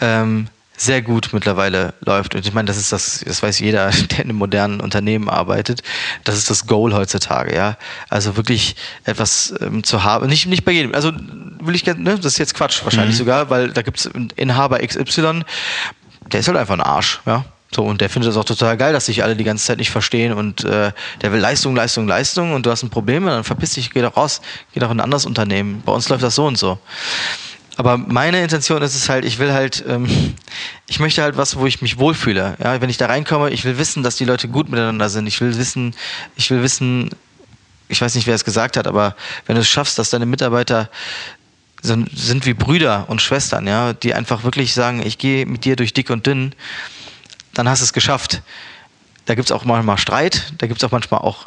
ähm, sehr gut mittlerweile läuft. Und ich meine, das ist das, das weiß jeder, der in einem modernen Unternehmen arbeitet. Das ist das Goal heutzutage, ja. Also wirklich etwas ähm, zu haben. Nicht, nicht bei jedem. Also will ich gerne, ne, das ist jetzt Quatsch wahrscheinlich mhm. sogar, weil da gibt es Inhaber XY, der ist halt einfach ein Arsch, ja. So, und der findet es auch total geil, dass sich alle die ganze Zeit nicht verstehen und äh, der will Leistung, Leistung, Leistung und du hast ein Problem, dann verpiss dich, geh doch raus, geh doch in ein anderes Unternehmen. Bei uns läuft das so und so. Aber meine Intention ist es halt, ich will halt, ähm, ich möchte halt was, wo ich mich wohlfühle. Ja, wenn ich da reinkomme, ich will wissen, dass die Leute gut miteinander sind. Ich will wissen, ich will wissen, ich weiß nicht, wer es gesagt hat, aber wenn du es schaffst, dass deine Mitarbeiter sind, sind wie Brüder und Schwestern, ja, die einfach wirklich sagen, ich gehe mit dir durch dick und dünn, dann hast du es geschafft. Da gibt es auch manchmal Streit, da gibt es auch manchmal auch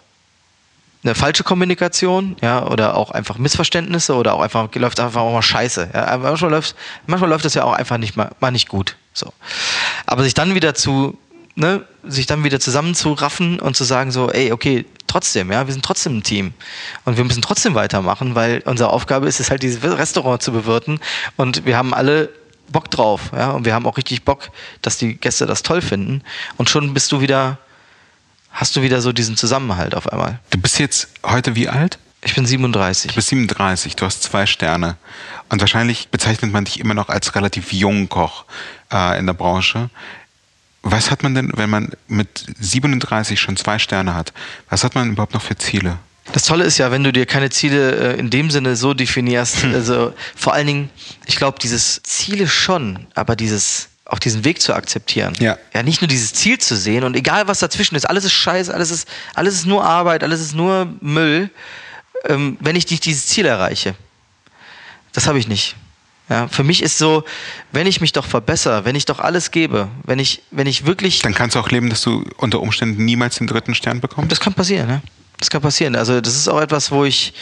eine falsche Kommunikation, ja, oder auch einfach Missverständnisse oder auch einfach läuft einfach auch mal Scheiße. Ja. Manchmal läuft, manchmal läuft das ja auch einfach nicht mal, mal nicht gut. So. Aber sich dann wieder zu, ne, sich dann wieder zusammenzuraffen und zu sagen so, ey, okay, trotzdem, ja, wir sind trotzdem ein Team und wir müssen trotzdem weitermachen, weil unsere Aufgabe ist es halt, dieses Restaurant zu bewirten und wir haben alle Bock drauf, ja, und wir haben auch richtig Bock, dass die Gäste das toll finden und schon bist du wieder hast du wieder so diesen Zusammenhalt auf einmal. Du bist jetzt heute wie alt? Ich bin 37. Du bist 37, du hast zwei Sterne. Und wahrscheinlich bezeichnet man dich immer noch als relativ jungen Koch äh, in der Branche. Was hat man denn, wenn man mit 37 schon zwei Sterne hat, was hat man überhaupt noch für Ziele? Das Tolle ist ja, wenn du dir keine Ziele äh, in dem Sinne so definierst, also vor allen Dingen, ich glaube, dieses Ziele schon, aber dieses auch diesen Weg zu akzeptieren. Ja. Ja, nicht nur dieses Ziel zu sehen und egal was dazwischen ist, alles ist scheiße, alles ist, alles ist nur Arbeit, alles ist nur Müll, ähm, wenn ich nicht dieses Ziel erreiche. Das habe ich nicht. Ja, für mich ist so, wenn ich mich doch verbessere, wenn ich doch alles gebe, wenn ich, wenn ich wirklich. Dann kannst du auch leben, dass du unter Umständen niemals den dritten Stern bekommst. Das kann passieren, ne? Das kann passieren. Also das ist auch etwas, wo ich,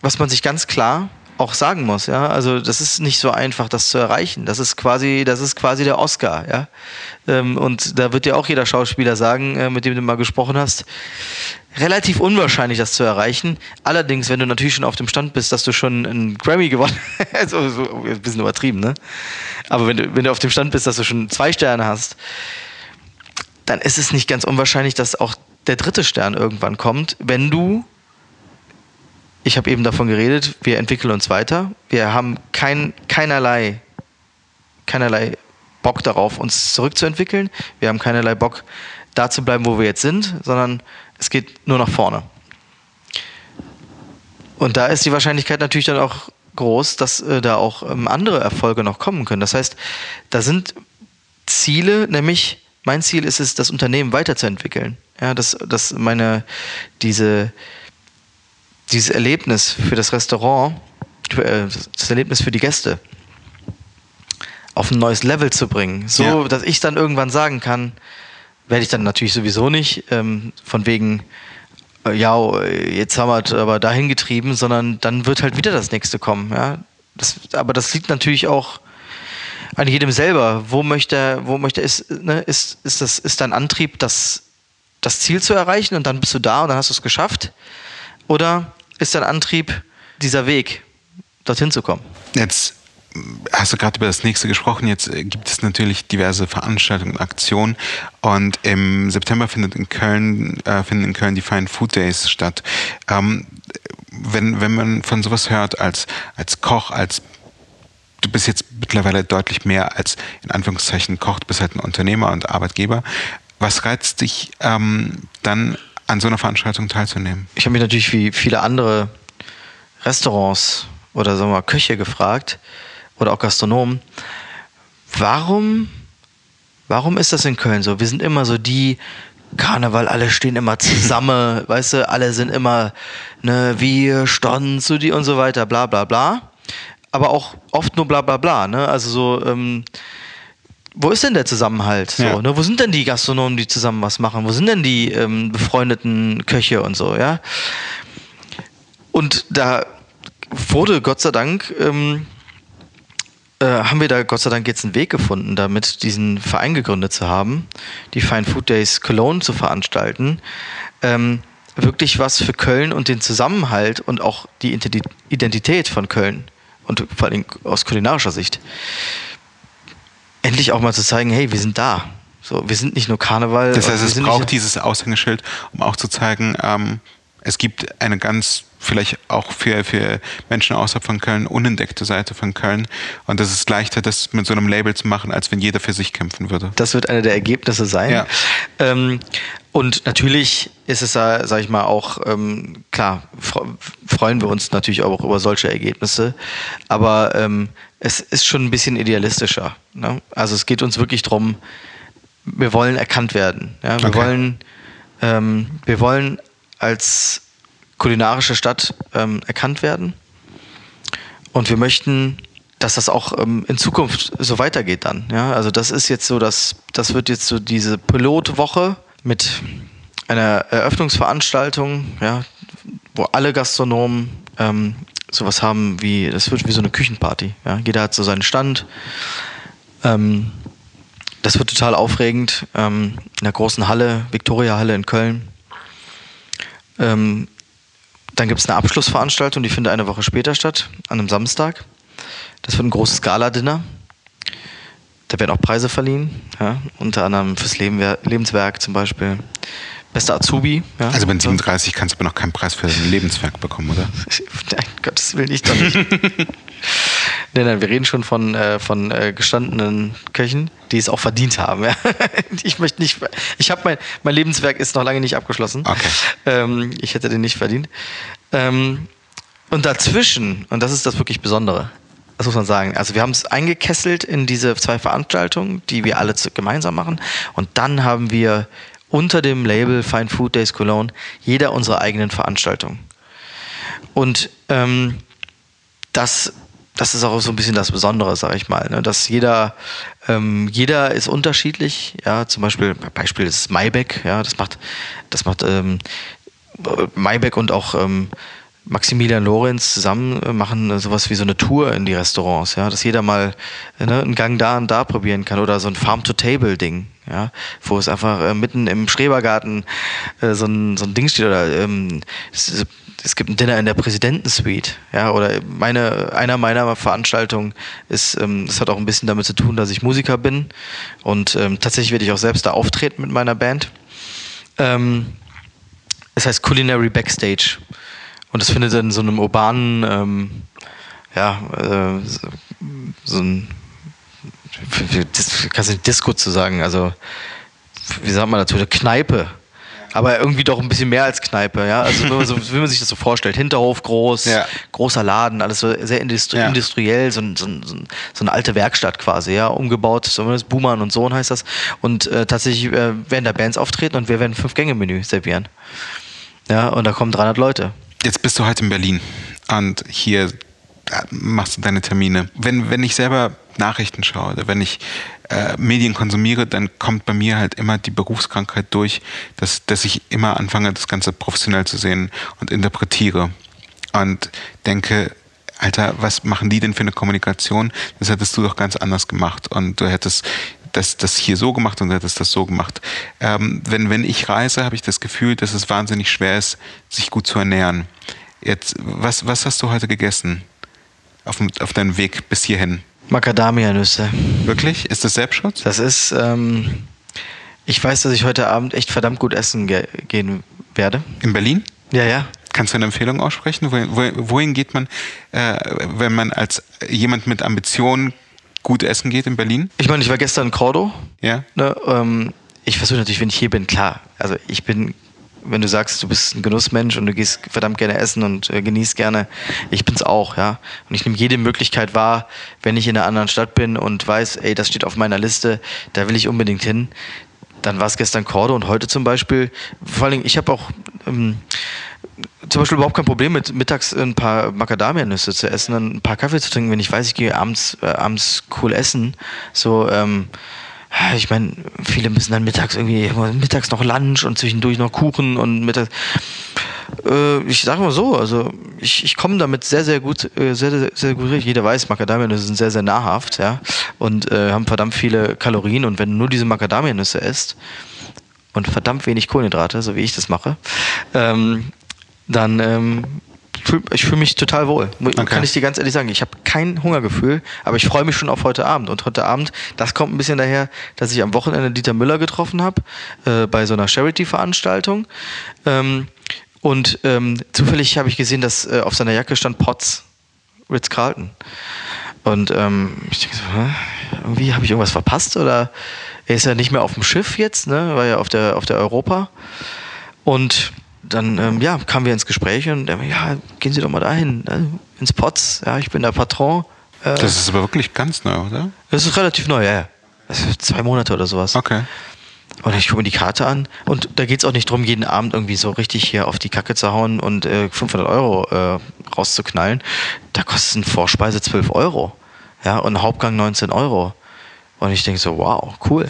was man sich ganz klar auch sagen muss, ja. Also das ist nicht so einfach, das zu erreichen. Das ist quasi, das ist quasi der Oscar, ja. Ähm, und da wird dir auch jeder Schauspieler sagen, äh, mit dem du mal gesprochen hast, relativ unwahrscheinlich, das zu erreichen. Allerdings, wenn du natürlich schon auf dem Stand bist, dass du schon einen Grammy gewonnen hast, also so ein bisschen übertrieben, ne? Aber wenn du, wenn du auf dem Stand bist, dass du schon zwei Sterne hast, dann ist es nicht ganz unwahrscheinlich, dass auch der dritte Stern irgendwann kommt, wenn du, ich habe eben davon geredet, wir entwickeln uns weiter, wir haben kein, keinerlei, keinerlei Bock darauf, uns zurückzuentwickeln, wir haben keinerlei Bock, da zu bleiben, wo wir jetzt sind, sondern es geht nur nach vorne. Und da ist die Wahrscheinlichkeit natürlich dann auch groß, dass äh, da auch ähm, andere Erfolge noch kommen können. Das heißt, da sind Ziele, nämlich mein Ziel ist es, das Unternehmen weiterzuentwickeln. Ja, dass, dass meine, diese, dieses Erlebnis für das Restaurant, äh, das Erlebnis für die Gäste auf ein neues Level zu bringen. So, ja. dass ich dann irgendwann sagen kann, werde ich dann natürlich sowieso nicht, ähm, von wegen, äh, ja, jetzt haben wir es aber dahin getrieben, sondern dann wird halt wieder das nächste kommen. Ja? Das, aber das liegt natürlich auch an jedem selber. Wo möchte, wo möchte ist, ne, ist, ist, das, ist dein Antrieb, das, das Ziel zu erreichen und dann bist du da und dann hast du es geschafft? Oder ist dein Antrieb dieser Weg, dorthin zu kommen? Jetzt hast du gerade über das nächste gesprochen. Jetzt äh, gibt es natürlich diverse Veranstaltungen und Aktionen. Und im September findet in Köln, äh, finden in Köln die Fine Food Days statt. Ähm, wenn, wenn man von sowas hört als, als Koch, als du bist jetzt mittlerweile deutlich mehr als in Anführungszeichen Koch, du bist halt ein Unternehmer und Arbeitgeber. Was reizt dich ähm, dann an so einer Veranstaltung teilzunehmen? Ich habe mich natürlich wie viele andere Restaurants oder sagen wir mal Köche gefragt, oder auch Gastronomen. Warum, warum ist das in Köln so? Wir sind immer so die Karneval, alle stehen immer zusammen, weißt du, alle sind immer, ne, wir standen zu die und so weiter, bla bla bla. Aber auch oft nur bla bla bla, ne? Also so, ähm, wo ist denn der Zusammenhalt? So, ja. ne? Wo sind denn die Gastronomen, die zusammen was machen? Wo sind denn die ähm, befreundeten Köche und so, ja? Und da wurde Gott sei Dank ähm, äh, haben wir da Gott sei Dank jetzt einen Weg gefunden, damit diesen Verein gegründet zu haben, die Fine Food Days Cologne zu veranstalten. Ähm, wirklich was für Köln und den Zusammenhalt und auch die Identität von Köln und vor allem aus kulinarischer Sicht. Endlich auch mal zu zeigen, hey, wir sind da. So, wir sind nicht nur Karneval. Das heißt, es braucht dieses Aushängeschild, um auch zu zeigen, ähm, es gibt eine ganz vielleicht auch für, für Menschen außerhalb von Köln unentdeckte Seite von Köln. Und das ist leichter, das mit so einem Label zu machen, als wenn jeder für sich kämpfen würde. Das wird eine der Ergebnisse sein. Ja. Ähm, und natürlich ist es, da, sag ich mal, auch ähm, klar, freuen wir uns natürlich auch über solche Ergebnisse. Aber ähm, es ist schon ein bisschen idealistischer. Ne? Also es geht uns wirklich darum, wir wollen erkannt werden. Ja? Wir, okay. wollen, ähm, wir wollen als kulinarische Stadt ähm, erkannt werden. Und wir möchten, dass das auch ähm, in Zukunft so weitergeht dann. Ja? Also das ist jetzt so, dass das wird jetzt so diese Pilotwoche mit einer Eröffnungsveranstaltung, ja, wo alle Gastronomen ähm, sowas haben wie, das wird wie so eine Küchenparty. Ja? Jeder hat so seinen Stand. Ähm, das wird total aufregend ähm, in der großen Halle, Victoria Halle in Köln. Ähm, dann gibt es eine Abschlussveranstaltung, die findet eine Woche später statt, an einem Samstag. Das wird ein großes Gala-Dinner. Da werden auch Preise verliehen, ja, unter anderem fürs Leben, Lebenswerk zum Beispiel. Bester Azubi. Ja. Also bei 37 kannst du aber noch keinen Preis für dein Lebenswerk bekommen, oder? Nein, Gottes Willen, ich doch nicht. nein, nein, wir reden schon von, äh, von äh, gestandenen Köchen, die es auch verdient haben. Ja. ich möchte nicht, ich habe mein, mein Lebenswerk ist noch lange nicht abgeschlossen. Okay. Ähm, ich hätte den nicht verdient. Ähm, und dazwischen, und das ist das wirklich Besondere, das muss man sagen. Also wir haben es eingekesselt in diese zwei Veranstaltungen, die wir alle gemeinsam machen. Und dann haben wir unter dem Label Fine Food Days Cologne jeder unsere eigenen Veranstaltungen. Und ähm, das, das ist auch so ein bisschen das Besondere, sage ich mal, ne? dass jeder, ähm, jeder ist unterschiedlich. Ja, zum Beispiel Beispiel ist Maybeck. Ja, das macht, das macht ähm, Maybeck und auch ähm, Maximilian Lorenz zusammen äh, machen sowas wie so eine Tour in die Restaurants, ja, dass jeder mal ne, einen Gang da und da probieren kann oder so ein Farm-to-Table-Ding, ja, wo es einfach äh, mitten im Schrebergarten äh, so, ein, so ein Ding steht oder ähm, es gibt ein Dinner in der Präsidentensuite, ja, oder meine, einer meiner Veranstaltungen ist, ähm, das hat auch ein bisschen damit zu tun, dass ich Musiker bin. Und ähm, tatsächlich werde ich auch selbst da auftreten mit meiner Band. Ähm, es heißt Culinary Backstage. Und das findet in so einem urbanen, ähm, ja, äh, so, so ein, kannst du Disco zu sagen, also wie sagt man dazu, eine Kneipe aber irgendwie doch ein bisschen mehr als Kneipe, ja. Also so, wie man sich das so vorstellt. Hinterhof groß, ja. großer Laden, alles so sehr industri ja. industriell, so, so, so, so, eine alte Werkstatt quasi, ja, umgebaut, zumindest Buhmann und Sohn heißt das. Und äh, tatsächlich äh, werden da Bands auftreten und wir werden Fünf-Gänge-Menü servieren. Ja, und da kommen 300 Leute. Jetzt bist du heute in Berlin und hier äh, machst du deine Termine. Wenn, wenn ich selber Nachrichten schaue oder wenn ich äh, Medien konsumiere, dann kommt bei mir halt immer die Berufskrankheit durch, dass, dass ich immer anfange, das Ganze professionell zu sehen und interpretiere. Und denke, Alter, was machen die denn für eine Kommunikation? Das hättest du doch ganz anders gemacht. Und du hättest das, das hier so gemacht und du hättest das so gemacht. Ähm, wenn, wenn ich reise, habe ich das Gefühl, dass es wahnsinnig schwer ist, sich gut zu ernähren. Jetzt, was, was hast du heute gegessen? Auf, auf deinem Weg bis hierhin? Macadamia-Nüsse. Wirklich? Ist das Selbstschutz? Das ist, ähm, ich weiß, dass ich heute Abend echt verdammt gut essen ge gehen werde. In Berlin? Ja, ja. Kannst du eine Empfehlung aussprechen? Wohin, wohin geht man, äh, wenn man als jemand mit Ambitionen gut essen geht in Berlin? Ich meine, ich war gestern in Cordo. Ja. Ne, ähm, ich versuche natürlich, wenn ich hier bin, klar. Also ich bin wenn du sagst, du bist ein Genussmensch und du gehst verdammt gerne essen und äh, genießt gerne, ich bin's auch, ja. Und ich nehme jede Möglichkeit wahr, wenn ich in einer anderen Stadt bin und weiß, ey, das steht auf meiner Liste, da will ich unbedingt hin. Dann war es gestern Korde und heute zum Beispiel. Vor allen Dingen, ich habe auch ähm, zum Beispiel überhaupt kein Problem mit mittags ein paar Macadamia-Nüsse zu essen, ein paar Kaffee zu trinken, wenn ich weiß, ich gehe abends, äh, abends cool essen. So, ähm, ich meine, viele müssen dann mittags irgendwie, mittags noch Lunch und zwischendurch noch Kuchen und mittags. Äh, ich sage mal so, also ich, ich komme damit sehr, sehr gut, äh, sehr, sehr, sehr gut durch. Jeder weiß, Macadamianüsse sind sehr, sehr nahrhaft, ja, und äh, haben verdammt viele Kalorien. Und wenn du nur diese Macadamianüsse isst und verdammt wenig Kohlenhydrate, so wie ich das mache, ähm, dann ähm, fühl, ich fühle mich total wohl. Okay. Kann ich dir ganz ehrlich sagen. Ich habe kein Hungergefühl, aber ich freue mich schon auf heute Abend. Und heute Abend, das kommt ein bisschen daher, dass ich am Wochenende Dieter Müller getroffen habe, äh, bei so einer Charity-Veranstaltung. Ähm, und ähm, zufällig habe ich gesehen, dass äh, auf seiner Jacke stand Potts, Ritz-Carlton. Und ähm, ich denke so, hä? irgendwie habe ich irgendwas verpasst oder er ist ja nicht mehr auf dem Schiff jetzt, ne? War ja auf der auf der Europa. Und dann ähm, ja, kamen wir ins Gespräch und er, ja, gehen Sie doch mal dahin, ne? ins Potz. Ja, ich bin der Patron. Äh, das ist aber wirklich ganz neu, oder? Das ist relativ neu, ja. Das ist zwei Monate oder sowas. Okay. Und ich gucke mir die Karte an und da geht es auch nicht darum, jeden Abend irgendwie so richtig hier auf die Kacke zu hauen und äh, 500 Euro äh, rauszuknallen. Da kostet eine Vorspeise 12 Euro. Ja, und ein Hauptgang 19 Euro. Und ich denke so, wow, cool.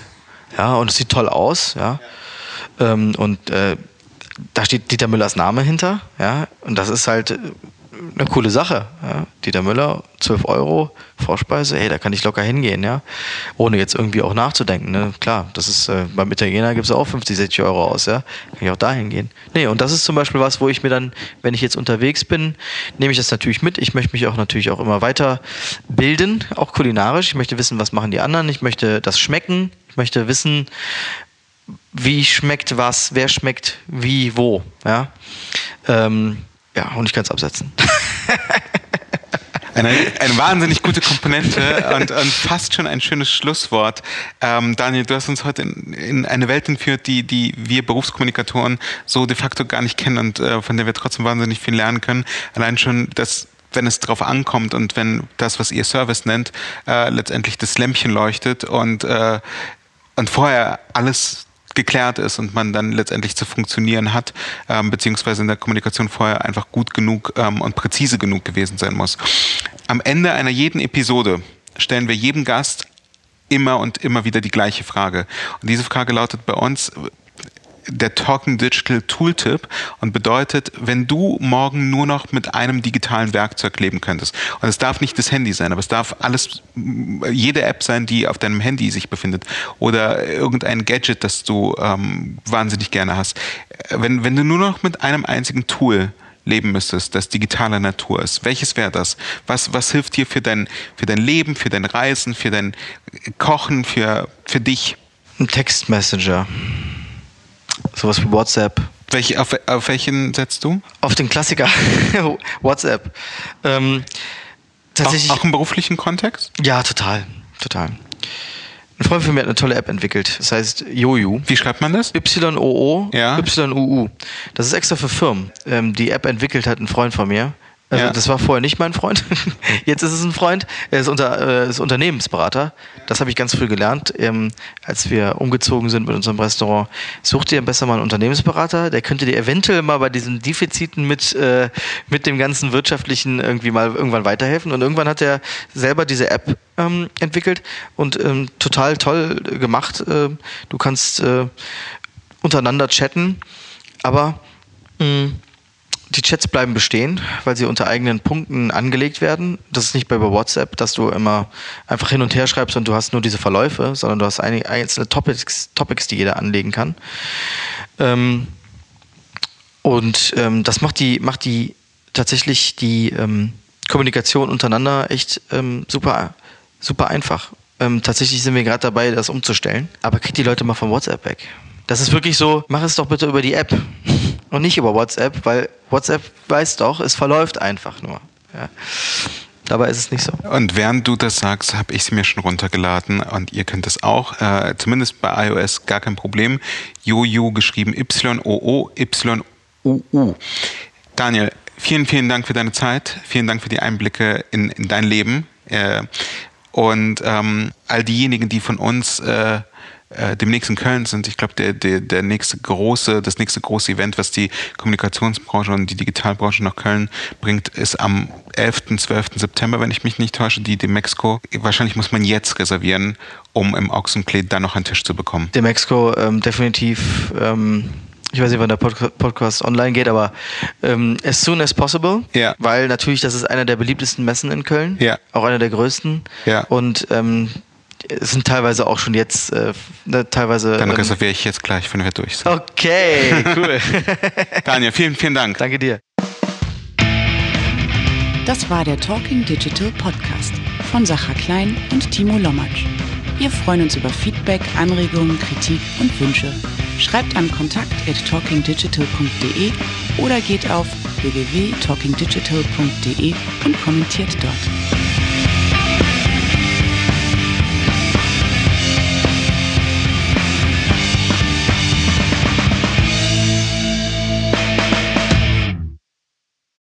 Ja, und es sieht toll aus, ja. ja. Ähm, und äh, da steht Dieter Müllers Name hinter, ja, und das ist halt eine coole Sache. Ja. Dieter Müller, 12 Euro, Vorspeise, hey, da kann ich locker hingehen, ja. Ohne jetzt irgendwie auch nachzudenken. Ne? Klar, das ist äh, beim Italiener gibt es auch 50, 60 Euro aus, ja. Kann ich auch da hingehen. Nee, und das ist zum Beispiel was, wo ich mir dann, wenn ich jetzt unterwegs bin, nehme ich das natürlich mit. Ich möchte mich auch natürlich auch immer weiter bilden, auch kulinarisch. Ich möchte wissen, was machen die anderen. Ich möchte das schmecken. Ich möchte wissen, wie schmeckt was, wer schmeckt wie, wo. Ja, ähm, ja und ich kann es absetzen. Eine, eine wahnsinnig gute Komponente und, und fast schon ein schönes Schlusswort. Ähm, Daniel, du hast uns heute in, in, eine Welt entführt, die, die wir Berufskommunikatoren so de facto gar nicht kennen und äh, von der wir trotzdem wahnsinnig viel lernen können. Allein schon das wenn es darauf ankommt und wenn das, was ihr Service nennt, äh, letztendlich das Lämpchen leuchtet und, äh, und vorher alles geklärt ist und man dann letztendlich zu funktionieren hat, ähm, beziehungsweise in der Kommunikation vorher einfach gut genug ähm, und präzise genug gewesen sein muss. Am Ende einer jeden Episode stellen wir jedem Gast immer und immer wieder die gleiche Frage. Und diese Frage lautet bei uns, der Talking Digital Tooltip und bedeutet, wenn du morgen nur noch mit einem digitalen Werkzeug leben könntest. Und es darf nicht das Handy sein, aber es darf alles, jede App sein, die auf deinem Handy sich befindet oder irgendein Gadget, das du ähm, wahnsinnig gerne hast. Wenn, wenn du nur noch mit einem einzigen Tool leben müsstest, das digitale Natur ist, welches wäre das? Was, was hilft dir für dein, für dein Leben, für dein Reisen, für dein Kochen, für, für dich? Ein Textmessenger. Sowas wie WhatsApp. Welche, auf, auf welchen setzt du? Auf den Klassiker WhatsApp. Ähm, tatsächlich. Auch, auch, im beruflichen Kontext? Ja, total. Total. Ein Freund von mir hat eine tolle App entwickelt. Das heißt Joju. Wie schreibt man das? Y-O-O, ja. Y-U-U. Das ist extra für Firmen. Ähm, die App entwickelt hat ein Freund von mir. Also ja. das war vorher nicht mein Freund. Jetzt ist es ein Freund. Er ist, unter, äh, ist Unternehmensberater. Das habe ich ganz früh gelernt, ähm, als wir umgezogen sind mit unserem Restaurant. Such dir besser mal einen Unternehmensberater. Der könnte dir eventuell mal bei diesen Defiziten mit, äh, mit dem ganzen Wirtschaftlichen irgendwie mal irgendwann weiterhelfen. Und irgendwann hat er selber diese App ähm, entwickelt und ähm, total toll gemacht. Äh, du kannst äh, untereinander chatten, aber mh, mm, die Chats bleiben bestehen, weil sie unter eigenen Punkten angelegt werden. Das ist nicht bei WhatsApp, dass du immer einfach hin und her schreibst und du hast nur diese Verläufe, sondern du hast einzelne Topics, Topics die jeder anlegen kann. Ähm, und ähm, das macht die, macht die tatsächlich die ähm, Kommunikation untereinander echt ähm, super, super einfach. Ähm, tatsächlich sind wir gerade dabei, das umzustellen. Aber krieg die Leute mal von WhatsApp weg. Das ist wirklich so, mach es doch bitte über die App und nicht über WhatsApp, weil WhatsApp weiß doch, es verläuft einfach nur. Ja. Dabei ist es nicht so. Und während du das sagst, habe ich sie mir schon runtergeladen und ihr könnt es auch, äh, zumindest bei iOS gar kein Problem. Jojo geschrieben Y-O-O-Y-U-U. Daniel, vielen, vielen Dank für deine Zeit. Vielen Dank für die Einblicke in, in dein Leben. Äh, und ähm, all diejenigen, die von uns äh, äh, demnächst in Köln sind. Ich glaube, der, der, der nächste große, das nächste große Event, was die Kommunikationsbranche und die Digitalbranche nach Köln bringt, ist am 11., 12. September, wenn ich mich nicht täusche, die Demexco. Wahrscheinlich muss man jetzt reservieren, um im Ochsenkleed dann noch einen Tisch zu bekommen. Demexco ähm, definitiv. Ähm ich weiß nicht, wann der Podcast online geht, aber ähm, as soon as possible. Ja. Weil natürlich, das ist einer der beliebtesten Messen in Köln. Ja. Auch einer der größten. Ja. Und ähm, sind teilweise auch schon jetzt äh, ne, teilweise. Dann ähm, reserviere ich jetzt gleich, wenn wir durch sind. Okay, cool. Daniel, vielen, vielen Dank. Danke dir. Das war der Talking Digital Podcast von Sacha Klein und Timo Lommatsch. Wir freuen uns über Feedback, Anregungen, Kritik und Wünsche. Schreibt an kontakt@talkingdigital.de oder geht auf www.talkingdigital.de und kommentiert dort.